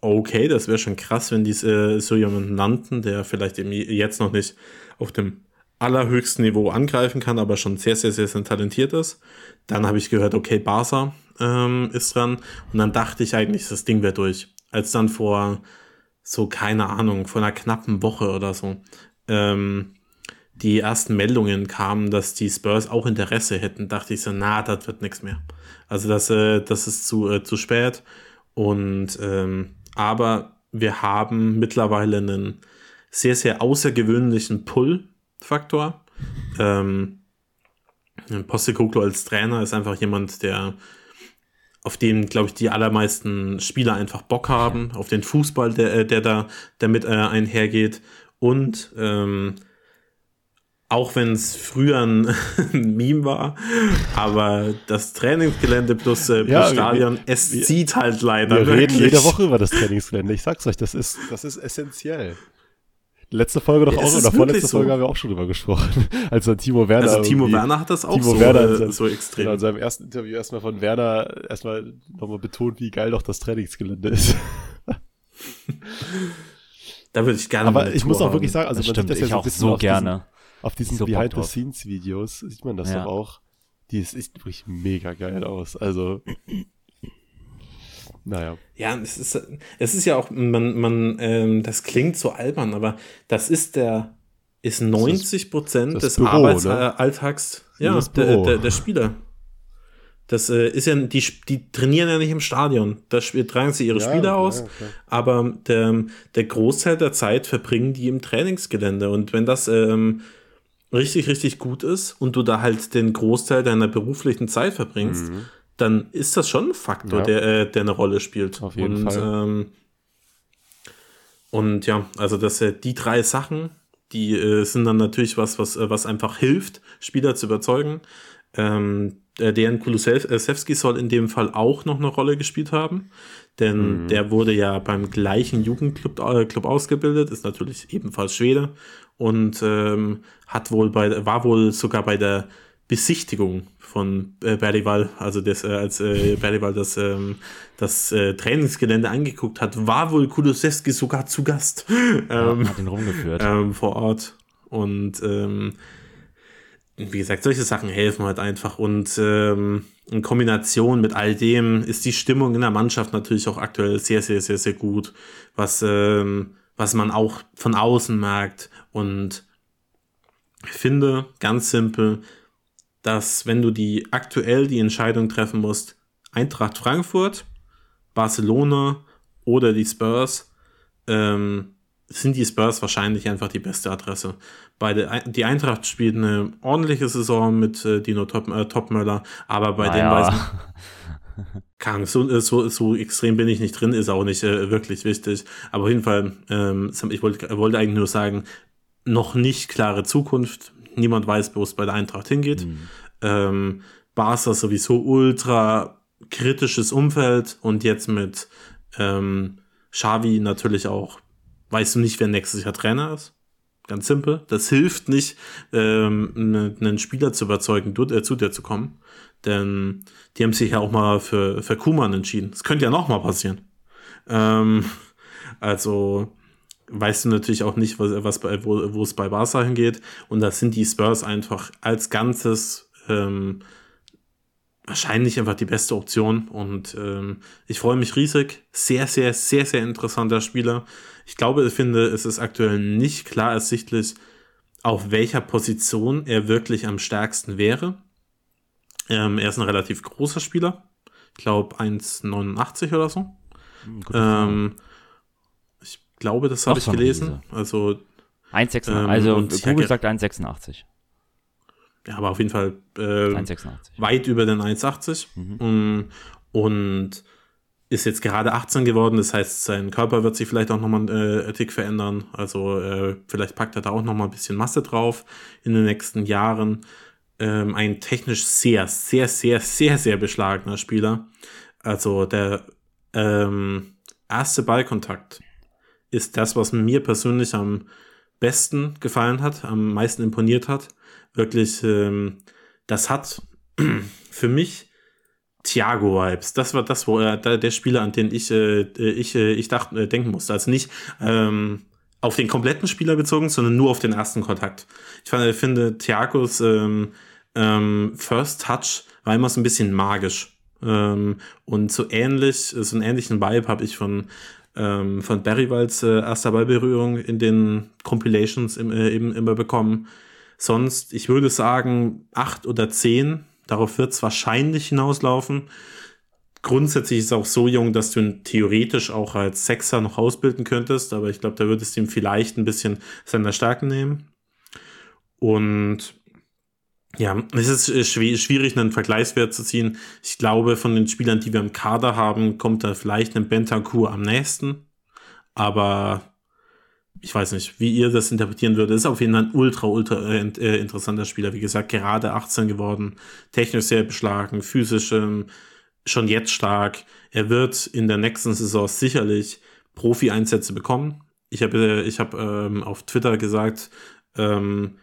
okay, das wäre schon krass, wenn die äh, so jemanden nannten, der vielleicht eben jetzt noch nicht auf dem allerhöchsten Niveau angreifen kann, aber schon sehr, sehr, sehr, sehr talentiert ist. Dann habe ich gehört, okay, Barca ähm, ist dran. Und dann dachte ich eigentlich, das Ding wäre durch. Als dann vor so, keine Ahnung, vor einer knappen Woche oder so, ähm, die ersten Meldungen kamen, dass die Spurs auch Interesse hätten, dachte ich so, na, das wird nichts mehr. Also das, äh, das ist zu, äh, zu spät. Und ähm, aber wir haben mittlerweile einen sehr, sehr außergewöhnlichen Pull Faktor. Ähm, Postecoglou als Trainer ist einfach jemand, der auf den, glaube ich, die allermeisten Spieler einfach Bock haben, auf den Fußball, der, äh, der da damit äh, einhergeht. Und ähm, auch wenn es früher ein, (laughs) ein, Meme war, aber das Trainingsgelände plus, äh, plus ja, Stadion, wir, es wir, zieht halt leider. Wir wirklich. reden jede Woche über das Trainingsgelände. Ich sag's euch, das ist, das ist essentiell. Letzte Folge doch ja, auch, oder vorletzte so. Folge haben wir auch schon drüber gesprochen. (laughs) Als dann Timo Werner. Also Timo Werner hat das auch Timo so, Werner äh, so extrem. Genau, in seinem ersten Interview erstmal von Werner erstmal nochmal betont, wie geil doch das Trainingsgelände ist. (laughs) da würde ich gerne Aber ich muss auch wirklich sagen, also das man stimmt, sieht das ja so, ein bisschen so gerne. Diesen, auf diesen so Behind-the-Scenes-Videos sieht man das ja. doch auch. Die sieht wirklich mega geil aus. Also naja. Ja, es ist, es ist ja auch, man, man, ähm, das klingt so albern, aber das ist der, ist 90 Prozent des Arbeitsalltags, ja, der, der, der Spieler. Das äh, ist ja, die, die trainieren ja nicht im Stadion. Da tragen sie ihre ja, Spieler aus, ja, okay. aber der, der Großteil der Zeit verbringen die im Trainingsgelände. Und wenn das ähm, richtig, richtig gut ist und du da halt den Großteil deiner beruflichen Zeit verbringst, mhm. dann ist das schon ein Faktor, ja. der, äh, der eine Rolle spielt. Auf jeden und, Fall. Ähm, und ja, also das äh, die drei Sachen, die äh, sind dann natürlich was, was, äh, was einfach hilft, Spieler zu überzeugen. Ähm, der Dejan Kulusewski soll in dem Fall auch noch eine Rolle gespielt haben, denn mhm. der wurde ja beim gleichen Jugendclub äh, Club ausgebildet, ist natürlich ebenfalls Schwede und ähm, hat wohl bei, war wohl sogar bei der Besichtigung von äh, Berlival, also das, äh, als äh, Berlival das, ähm, das äh, Trainingsgelände angeguckt hat, war wohl Kulusewski sogar zu Gast. (laughs) ähm, hat ihn rumgeführt. Ähm, vor Ort. Und ähm, wie gesagt, solche Sachen helfen halt einfach. Und ähm, in Kombination mit all dem ist die Stimmung in der Mannschaft natürlich auch aktuell sehr, sehr, sehr, sehr gut, was, was man auch von außen merkt. Und ich finde, ganz simpel, dass wenn du die aktuell die Entscheidung treffen musst, Eintracht Frankfurt, Barcelona oder die Spurs, ähm, sind die Spurs wahrscheinlich einfach die beste Adresse. Beide, die Eintracht spielt eine ordentliche Saison mit äh, Dino Top, äh, Topmöller, aber bei naja. Ah, den weiß man, kann, so, äh, so, so extrem bin ich nicht drin, ist auch nicht äh, wirklich wichtig. Aber auf jeden Fall, ähm, ich wollte, wollte eigentlich nur sagen, noch nicht klare Zukunft. Niemand weiß, wo es bei der Eintracht hingeht. Mhm. Ähm, Barca sowieso ultra kritisches Umfeld und jetzt mit ähm, Xavi natürlich auch weißt du nicht, wer nächstes Jahr Trainer ist. Ganz simpel. Das hilft nicht, ähm, ne, einen Spieler zu überzeugen, du, äh, zu dir zu kommen. Denn die haben sich ja auch mal für, für Kuman entschieden. Das könnte ja noch mal passieren. Ähm, also weißt du natürlich auch nicht, was, was bei, wo, wo es bei Barca hingeht. Und da sind die Spurs einfach als Ganzes ähm, wahrscheinlich einfach die beste Option. Und ähm, ich freue mich riesig. Sehr, sehr, sehr, sehr interessanter Spieler. Ich glaube, ich finde, es ist aktuell nicht klar ersichtlich, auf welcher Position er wirklich am stärksten wäre. Ähm, er ist ein relativ großer Spieler. Ich glaube 1,89 oder so. Hm, ähm, glaube, das habe ich gelesen. Also 1,86. Ähm, also Google sagt 1,86. Ja, aber auf jeden Fall äh, weit über den 1,80. Mhm. Und, und ist jetzt gerade 18 geworden, das heißt, sein Körper wird sich vielleicht auch nochmal äh, ein Tick verändern. Also äh, vielleicht packt er da auch nochmal ein bisschen Masse drauf in den nächsten Jahren. Ähm, ein technisch sehr, sehr, sehr, sehr, sehr beschlagener Spieler. Also der ähm, erste Ballkontakt ist das, was mir persönlich am besten gefallen hat, am meisten imponiert hat. Wirklich, ähm, das hat (clears throat) für mich Thiago-Vibes. Das war das, wo er, der Spieler, an den ich, äh, ich, äh, ich dachte, äh, denken musste. Also nicht ähm, auf den kompletten Spieler bezogen, sondern nur auf den ersten Kontakt. Ich fand, ich finde Thiagos ähm, ähm, First Touch war immer so ein bisschen magisch. Ähm, und so ähnlich, so einen ähnlichen Vibe habe ich von ähm, von Berrywalds äh, erster Ballberührung in den Compilations im, äh, eben immer bekommen. Sonst, ich würde sagen, acht oder zehn Darauf wird es wahrscheinlich hinauslaufen. Grundsätzlich ist er auch so jung, dass du ihn theoretisch auch als Sechser noch ausbilden könntest, aber ich glaube, da würdest du ihm vielleicht ein bisschen seiner Stärken nehmen. Und ja, es ist äh, schwierig, einen Vergleichswert zu ziehen. Ich glaube, von den Spielern, die wir im Kader haben, kommt da vielleicht ein Bentancur am nächsten. Aber ich weiß nicht, wie ihr das interpretieren würdet. Ist auf jeden Fall ein ultra, ultra äh, äh interessanter Spieler. Wie gesagt, gerade 18 geworden, technisch sehr beschlagen, physisch ähm, schon jetzt stark. Er wird in der nächsten Saison sicherlich Profi-Einsätze bekommen. Ich habe äh, ich hab, ähm, auf Twitter gesagt, ähm,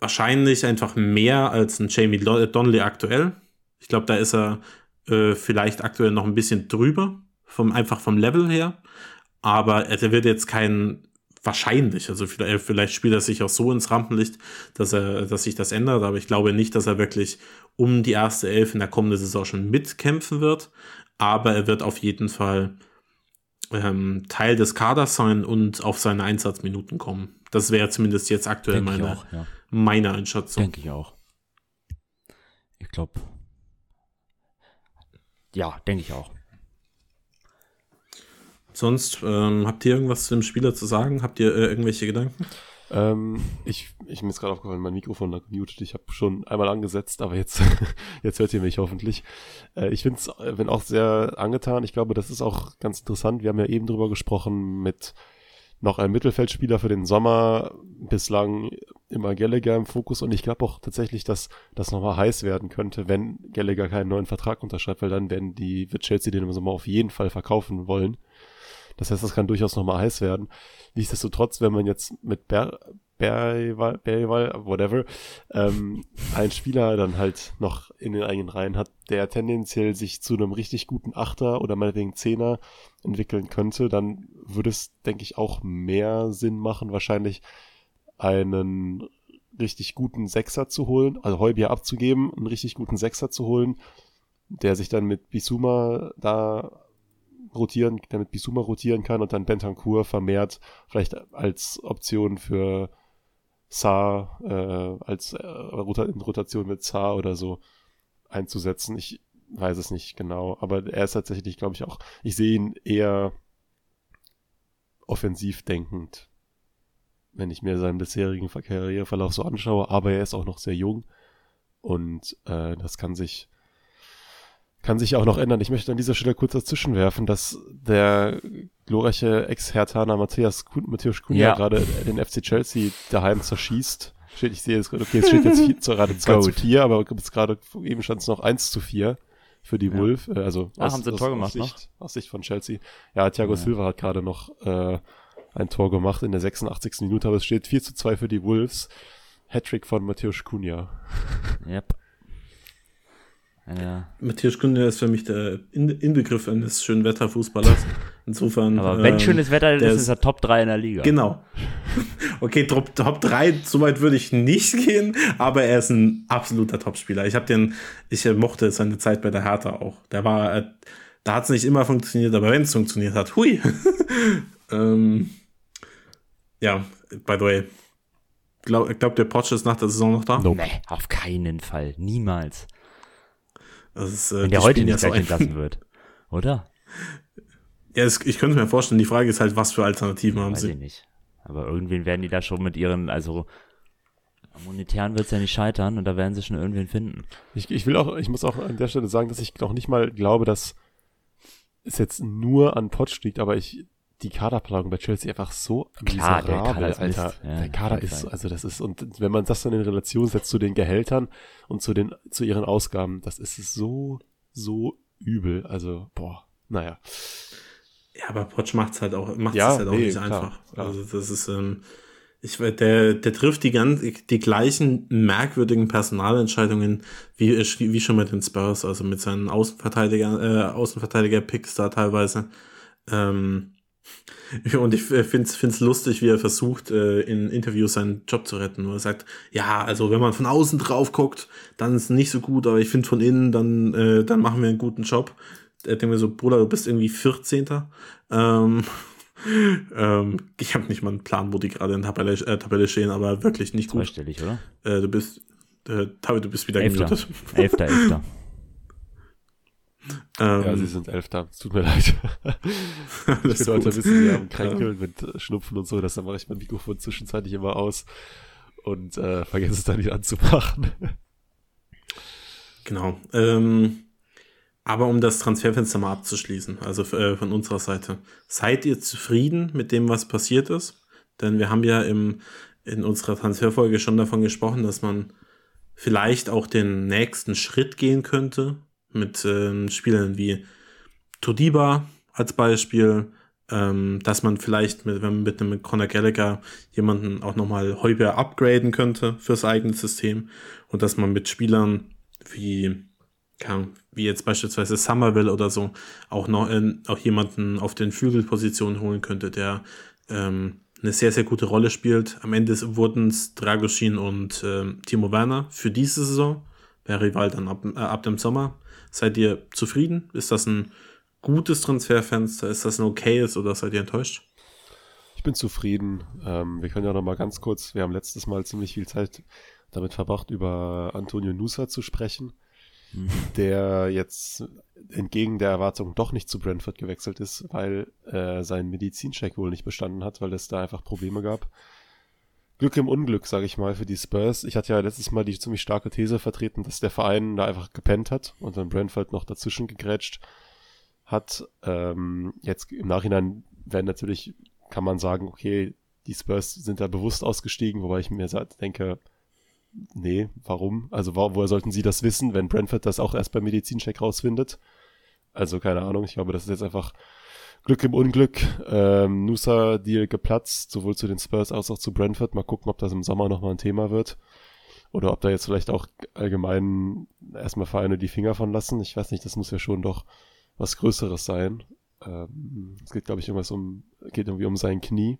wahrscheinlich einfach mehr als ein Jamie Donnelly aktuell. Ich glaube, da ist er äh, vielleicht aktuell noch ein bisschen drüber, vom, einfach vom Level her aber er wird jetzt kein wahrscheinlich, also vielleicht, vielleicht spielt er sich auch so ins Rampenlicht, dass er, dass sich das ändert, aber ich glaube nicht, dass er wirklich um die erste Elf in der kommenden Saison schon mitkämpfen wird, aber er wird auf jeden Fall ähm, Teil des Kaders sein und auf seine Einsatzminuten kommen. Das wäre zumindest jetzt aktuell meine, auch, ja. Meine Einschätzung. Denke ich auch. Ich glaube, Ja, denke ich auch. Sonst, ähm, habt ihr irgendwas zu dem Spieler zu sagen? Habt ihr äh, irgendwelche Gedanken? Ähm, ich, ich mir ist gerade aufgefallen, mein Mikrofon lag gemutet. Ich habe schon einmal angesetzt, aber jetzt, (laughs) jetzt hört ihr mich hoffentlich. Äh, ich finde es, äh, bin auch sehr angetan. Ich glaube, das ist auch ganz interessant. Wir haben ja eben drüber gesprochen mit noch einem Mittelfeldspieler für den Sommer. Bislang immer Gallagher im Fokus und ich glaube auch tatsächlich, dass das nochmal heiß werden könnte, wenn Gallagher keinen neuen Vertrag unterschreibt, weil dann werden die, wird Chelsea den im Sommer auf jeden Fall verkaufen wollen. Das heißt, das kann durchaus nochmal heiß werden. Nichtsdestotrotz, wenn man jetzt mit Ber Berwal, Berwal, whatever, ähm, einen Spieler dann halt noch in den eigenen Reihen hat, der tendenziell sich zu einem richtig guten Achter oder meinetwegen Zehner entwickeln könnte, dann würde es, denke ich, auch mehr Sinn machen, wahrscheinlich einen richtig guten Sechser zu holen, also Heubier abzugeben, einen richtig guten Sechser zu holen, der sich dann mit Bisuma da rotieren, damit Bisuma rotieren kann und dann Bentancur vermehrt vielleicht als Option für Saar, äh, als äh, in Rotation mit Saar oder so einzusetzen. Ich weiß es nicht genau, aber er ist tatsächlich, glaube ich, auch, ich sehe ihn eher offensiv denkend, wenn ich mir seinen bisherigen Karriereverlauf so anschaue, aber er ist auch noch sehr jung und äh, das kann sich kann sich auch noch ändern. Ich möchte an dieser Stelle kurz dazwischen werfen, dass der glorreiche Ex-Hertaner Matthias Matthäus Kunja ja. gerade den FC Chelsea daheim zerschießt. Ich sehe jetzt, okay, es steht jetzt (laughs) gerade 2 zu 4, aber jetzt gerade eben stand es noch 1 zu 4 für die ja. Wolf. Äh, also ah, aus, haben sie ein Tor gemacht, aus Sicht, aus Sicht von Chelsea. Ja, Thiago ja. Silva hat gerade noch äh, ein Tor gemacht in der 86. Minute, aber es steht 4 zu 2 für die Wolves. Hattrick von Matthäus Kunja. Yep. Ja. Matthias Kunde ist für mich der Inbegriff eines schönen Wetterfußballers. Insofern. Aber wenn ähm, schönes Wetter ist, ist er Top 3 in der Liga. Genau. (laughs) Okay, Top, Top 3, soweit würde ich nicht gehen, aber er ist ein absoluter Topspieler. Ich habe den, ich mochte seine Zeit bei der Hertha auch. Der war, äh, da hat es nicht immer funktioniert, aber wenn es funktioniert hat, hui. (laughs) ähm, ja, by the way. Glaub, glaubt der Porsche ist nach der Saison noch da? Nope. Nee, auf keinen Fall. Niemals. Ist, äh, Wenn der heute nicht gleich entlassen wird, oder? Ja, es, ich könnte mir vorstellen, die Frage ist halt, was für Alternativen haben Weiß sie? Ich nicht. Aber irgendwen werden die da schon mit ihren, also monetären wird es ja nicht scheitern und da werden sie schon irgendwen finden. Ich, ich will auch, ich muss auch an der Stelle sagen, dass ich noch nicht mal glaube, dass es jetzt nur an Potsch liegt, aber ich die Kaderplanung bei Chelsea einfach so Klar, der Kader ist Alter. Ja, der Kader ist, also das ist, und wenn man das dann in Relation setzt zu den Gehältern und zu den, zu ihren Ausgaben, das ist so, so übel. Also, boah, naja. Ja, aber Potsch macht's halt auch, macht's ja, halt auch nee, nicht klar, einfach. Klar. Also das ist, ähm, ich, der, der trifft die ganz, die gleichen merkwürdigen Personalentscheidungen wie, wie schon mit den Spurs, also mit seinen Außenverteidiger, äh, Außenverteidiger-Picks da teilweise. Ähm, (laughs) und ich finde es lustig, wie er versucht, äh, in Interviews seinen Job zu retten. Wo er sagt, ja, also wenn man von außen drauf guckt, dann ist es nicht so gut, aber ich finde von innen, dann, äh, dann machen wir einen guten Job. Er denkt mir so, Bruder, du bist irgendwie 14. Ähm, (laughs) ähm, ich habe nicht mal einen Plan, wo die gerade in Tabelle, äh, Tabelle stehen, aber wirklich nicht gut. Zweistellig, oder? Äh, du bist, äh, du bist wieder Elfter. gemutet. Elfter, Elfter. (laughs) Ähm, ja, sie sind Elfter. Es tut mir leid. (laughs) ich bin heute ein bisschen am Kränkeln mit Schnupfen und so. Deshalb mache ich mein Mikrofon zwischenzeitlich immer aus und äh, vergesse es dann nicht anzumachen. genau. Ähm, aber um das Transferfenster mal abzuschließen, also äh, von unserer Seite. Seid ihr zufrieden mit dem, was passiert ist? Denn wir haben ja im, in unserer Transferfolge schon davon gesprochen, dass man vielleicht auch den nächsten Schritt gehen könnte mit ähm, Spielern wie Todiba als Beispiel, ähm, dass man vielleicht mit, wenn man mit einem Conor Gallagher jemanden auch nochmal häufiger upgraden könnte fürs eigene System und dass man mit Spielern wie, kann, wie jetzt beispielsweise Somerville oder so auch noch äh, auch jemanden auf den Flügelpositionen holen könnte, der ähm, eine sehr, sehr gute Rolle spielt. Am Ende wurden es Dragoshin und äh, Timo Werner für diese Saison, der Rival dann ab, äh, ab dem Sommer. Seid ihr zufrieden? Ist das ein gutes Transferfenster? Ist das ein okayes oder seid ihr enttäuscht? Ich bin zufrieden. Ähm, wir können ja noch mal ganz kurz, wir haben letztes Mal ziemlich viel Zeit damit verbracht, über Antonio Nusa zu sprechen. mhm. der jetzt entgegen der Erwartung doch nicht zu Brentford gewechselt ist, weil äh, sein Medizincheck wohl nicht bestanden hat, weil es da einfach Probleme gab. Glück im Unglück, sage ich mal, für die Spurs. Ich hatte ja letztes Mal die ziemlich starke These vertreten, dass der Verein da einfach gepennt hat und dann Brentford noch dazwischen gegrätscht hat. Ähm, jetzt im Nachhinein werden natürlich, kann man sagen, okay, die Spurs sind da bewusst ausgestiegen, wobei ich mir denke, nee, warum? Also wo, woher sollten sie das wissen, wenn Brentford das auch erst beim Medizincheck rausfindet? Also keine Ahnung, ich glaube, das ist jetzt einfach Glück im Unglück. Ähm, Nusa-Deal geplatzt, sowohl zu den Spurs als auch zu Brentford. Mal gucken, ob das im Sommer nochmal ein Thema wird. Oder ob da jetzt vielleicht auch allgemein erstmal Vereine die Finger von lassen. Ich weiß nicht, das muss ja schon doch was Größeres sein. Ähm, es geht, glaube ich, irgendwas um, geht irgendwie um sein Knie.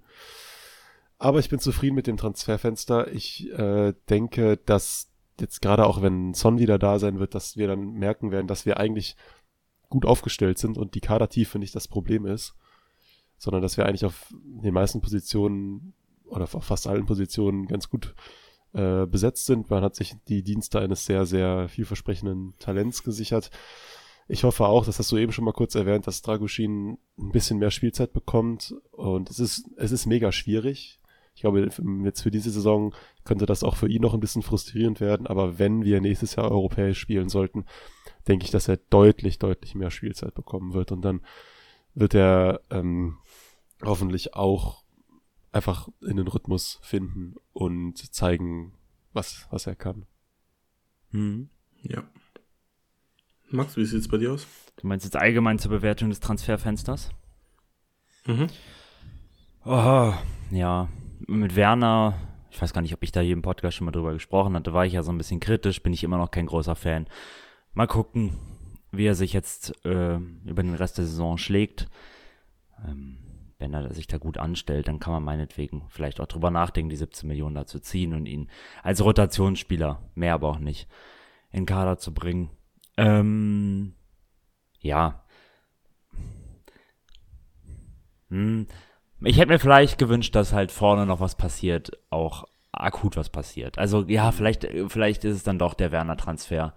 Aber ich bin zufrieden mit dem Transferfenster. Ich äh, denke, dass jetzt gerade auch wenn Son wieder da sein wird, dass wir dann merken werden, dass wir eigentlich gut aufgestellt sind und die Kadertiefe nicht das Problem ist, sondern dass wir eigentlich auf den meisten Positionen oder auf fast allen Positionen ganz gut äh, besetzt sind. Man hat sich die Dienste eines sehr, sehr vielversprechenden Talents gesichert. Ich hoffe auch, das hast du eben schon mal kurz erwähnt, dass Draguschin ein bisschen mehr Spielzeit bekommt und es ist, es ist mega schwierig. Ich glaube, jetzt für diese Saison könnte das auch für ihn noch ein bisschen frustrierend werden, aber wenn wir nächstes Jahr europäisch spielen sollten, denke ich, dass er deutlich, deutlich mehr Spielzeit bekommen wird und dann wird er ähm, hoffentlich auch einfach in den Rhythmus finden und zeigen, was, was er kann. Mhm. Ja. Max, wie sieht es bei dir aus? Du meinst jetzt allgemein zur Bewertung des Transferfensters? Mhm. Oh, ja, mit Werner, ich weiß gar nicht, ob ich da jedem Podcast schon mal drüber gesprochen hatte, war ich ja so ein bisschen kritisch, bin ich immer noch kein großer Fan. Mal gucken, wie er sich jetzt äh, über den Rest der Saison schlägt. Ähm, wenn er sich da gut anstellt, dann kann man meinetwegen vielleicht auch drüber nachdenken, die 17 Millionen da zu ziehen und ihn als Rotationsspieler, mehr aber auch nicht, in Kader zu bringen. Ähm, ja. Hm, ich hätte mir vielleicht gewünscht, dass halt vorne noch was passiert, auch akut was passiert. Also ja, vielleicht, vielleicht ist es dann doch der Werner-Transfer.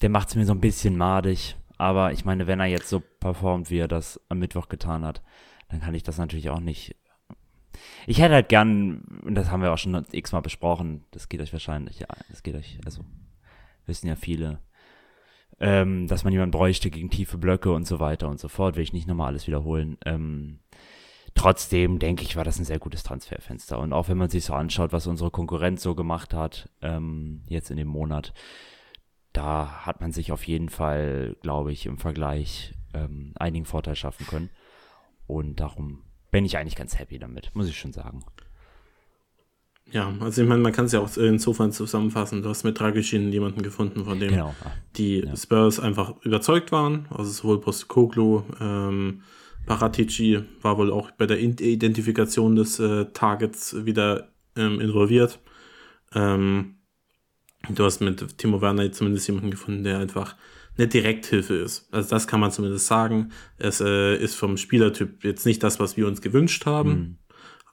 Der macht es mir so ein bisschen madig. Aber ich meine, wenn er jetzt so performt, wie er das am Mittwoch getan hat, dann kann ich das natürlich auch nicht. Ich hätte halt gern, und das haben wir auch schon x-mal besprochen, das geht euch wahrscheinlich, ja, das geht euch, also wissen ja viele, ähm, dass man jemanden bräuchte gegen tiefe Blöcke und so weiter und so fort. Will ich nicht nochmal alles wiederholen. Ähm, trotzdem denke ich, war das ein sehr gutes Transferfenster. Und auch wenn man sich so anschaut, was unsere Konkurrenz so gemacht hat, ähm, jetzt in dem Monat, da hat man sich auf jeden Fall, glaube ich, im Vergleich ähm, einigen Vorteil schaffen können. Und darum bin ich eigentlich ganz happy damit, muss ich schon sagen. Ja, also ich meine, man kann es ja auch insofern zusammenfassen. Du hast mit Dragischin jemanden gefunden, von dem genau. die ja. Spurs einfach überzeugt waren. Also sowohl Postkoglu, ähm, Paratici war wohl auch bei der Identifikation des äh, Targets wieder ähm, involviert. Ähm, du hast mit Timo Werner zumindest jemanden gefunden, der einfach eine Direkthilfe ist. Also das kann man zumindest sagen. Es äh, ist vom Spielertyp jetzt nicht das, was wir uns gewünscht haben. Mhm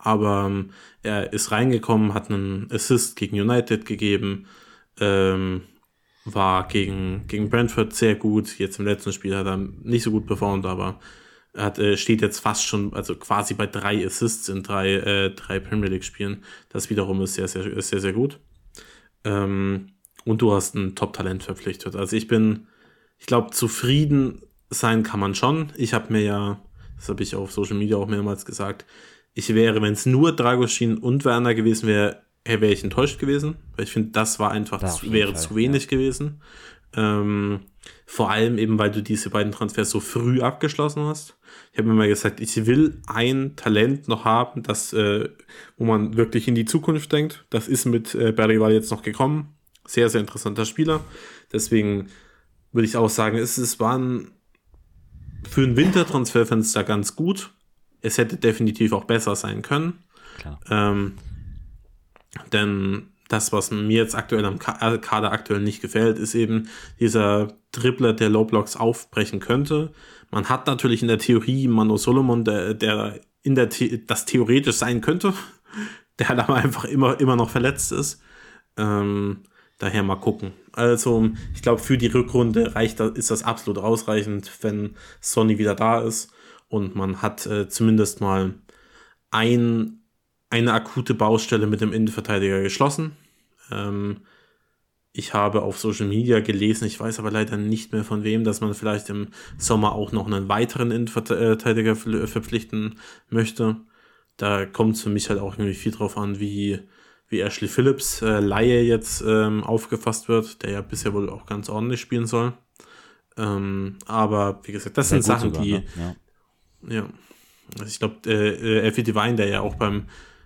aber ähm, er ist reingekommen, hat einen Assist gegen United gegeben, ähm, war gegen, gegen Brentford sehr gut. Jetzt im letzten Spiel hat er nicht so gut performt, aber er hat, äh, steht jetzt fast schon, also quasi bei drei Assists in drei, äh, drei Premier League-Spielen. Das wiederum ist sehr, sehr, ist sehr, sehr gut. Ähm, und du hast ein Top-Talent verpflichtet. Also ich bin, ich glaube, zufrieden sein kann man schon. Ich habe mir ja, das habe ich auf Social Media auch mehrmals gesagt, ich wäre, wenn es nur Dragoschin und Werner gewesen wäre, wäre ich enttäuscht gewesen, weil ich finde, das war einfach, das wäre Fall, zu wenig ja. gewesen. Ähm, vor allem eben, weil du diese beiden Transfers so früh abgeschlossen hast. Ich habe mir mal gesagt, ich will ein Talent noch haben, das, äh, wo man wirklich in die Zukunft denkt. Das ist mit äh, Berrival jetzt noch gekommen. Sehr, sehr interessanter Spieler. Deswegen würde ich auch sagen, es, es war ein, für ein Wintertransferfenster ganz gut es hätte definitiv auch besser sein können. Ähm, denn das, was mir jetzt aktuell am äh, Kader aktuell nicht gefällt, ist eben dieser Dribbler, der Low Blocks aufbrechen könnte. Man hat natürlich in der Theorie Mano Solomon, der, der in der The das theoretisch sein könnte, (laughs) der aber einfach immer, immer noch verletzt ist. Ähm, Daher mal gucken. Also, ich glaube, für die Rückrunde reicht ist das absolut ausreichend, wenn Sonny wieder da ist und man hat äh, zumindest mal ein, eine akute Baustelle mit dem Innenverteidiger geschlossen. Ähm, ich habe auf Social Media gelesen, ich weiß aber leider nicht mehr von wem, dass man vielleicht im Sommer auch noch einen weiteren Innenverteidiger verpflichten möchte. Da kommt es für mich halt auch irgendwie viel drauf an, wie wie Ashley Phillips äh, Laie jetzt ähm, aufgefasst wird, der ja bisher wohl auch ganz ordentlich spielen soll. Ähm, aber wie gesagt, das Sehr sind Sachen, sogar, die. Ne? Ja. ja. Also ich glaube, äh, äh, Effie Divine, der ja auch beim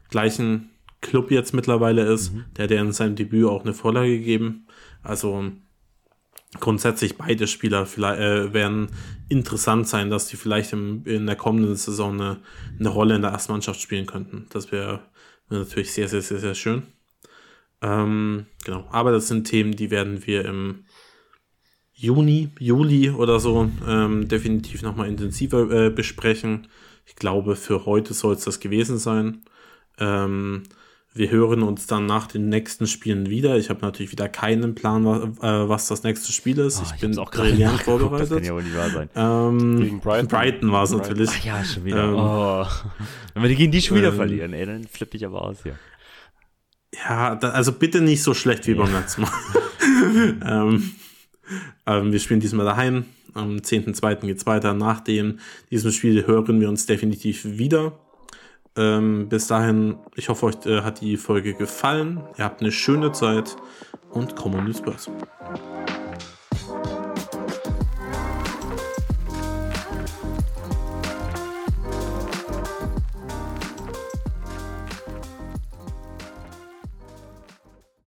gleichen Club jetzt mittlerweile ist, mhm. der hat ja in seinem Debüt auch eine Vorlage gegeben. Also grundsätzlich beide Spieler vielleicht, äh, werden interessant sein, dass die vielleicht im, in der kommenden Saison eine, eine Rolle in der Erstmannschaft spielen könnten. Das wäre Natürlich sehr, sehr, sehr, sehr schön. Ähm, genau, aber das sind Themen, die werden wir im Juni, Juli oder so ähm, definitiv nochmal intensiver äh, besprechen. Ich glaube, für heute soll es das gewesen sein. Ähm, wir hören uns dann nach den nächsten Spielen wieder. Ich habe natürlich wieder keinen Plan, was, äh, was das nächste Spiel ist. Oh, ich, ich bin auch brillant vorbereitet. Das kann ja wohl nicht wahr sein. Ähm, Gegen Brighton, Brighton war es natürlich. Ach ja, schon wieder. Ähm, oh. (laughs) Wenn wir gegen die schon wieder ähm, verlieren, ey, dann flippe ich aber aus hier. Ja, da, also bitte nicht so schlecht wie ja. beim letzten Mal. (laughs) ähm, ähm, wir spielen diesmal daheim. Am 10.2. geht es weiter. Nach dem, diesem Spiel hören wir uns definitiv wieder. Ähm, bis dahin, ich hoffe, euch äh, hat die Folge gefallen. Ihr habt eine schöne Zeit und Common News Spurs.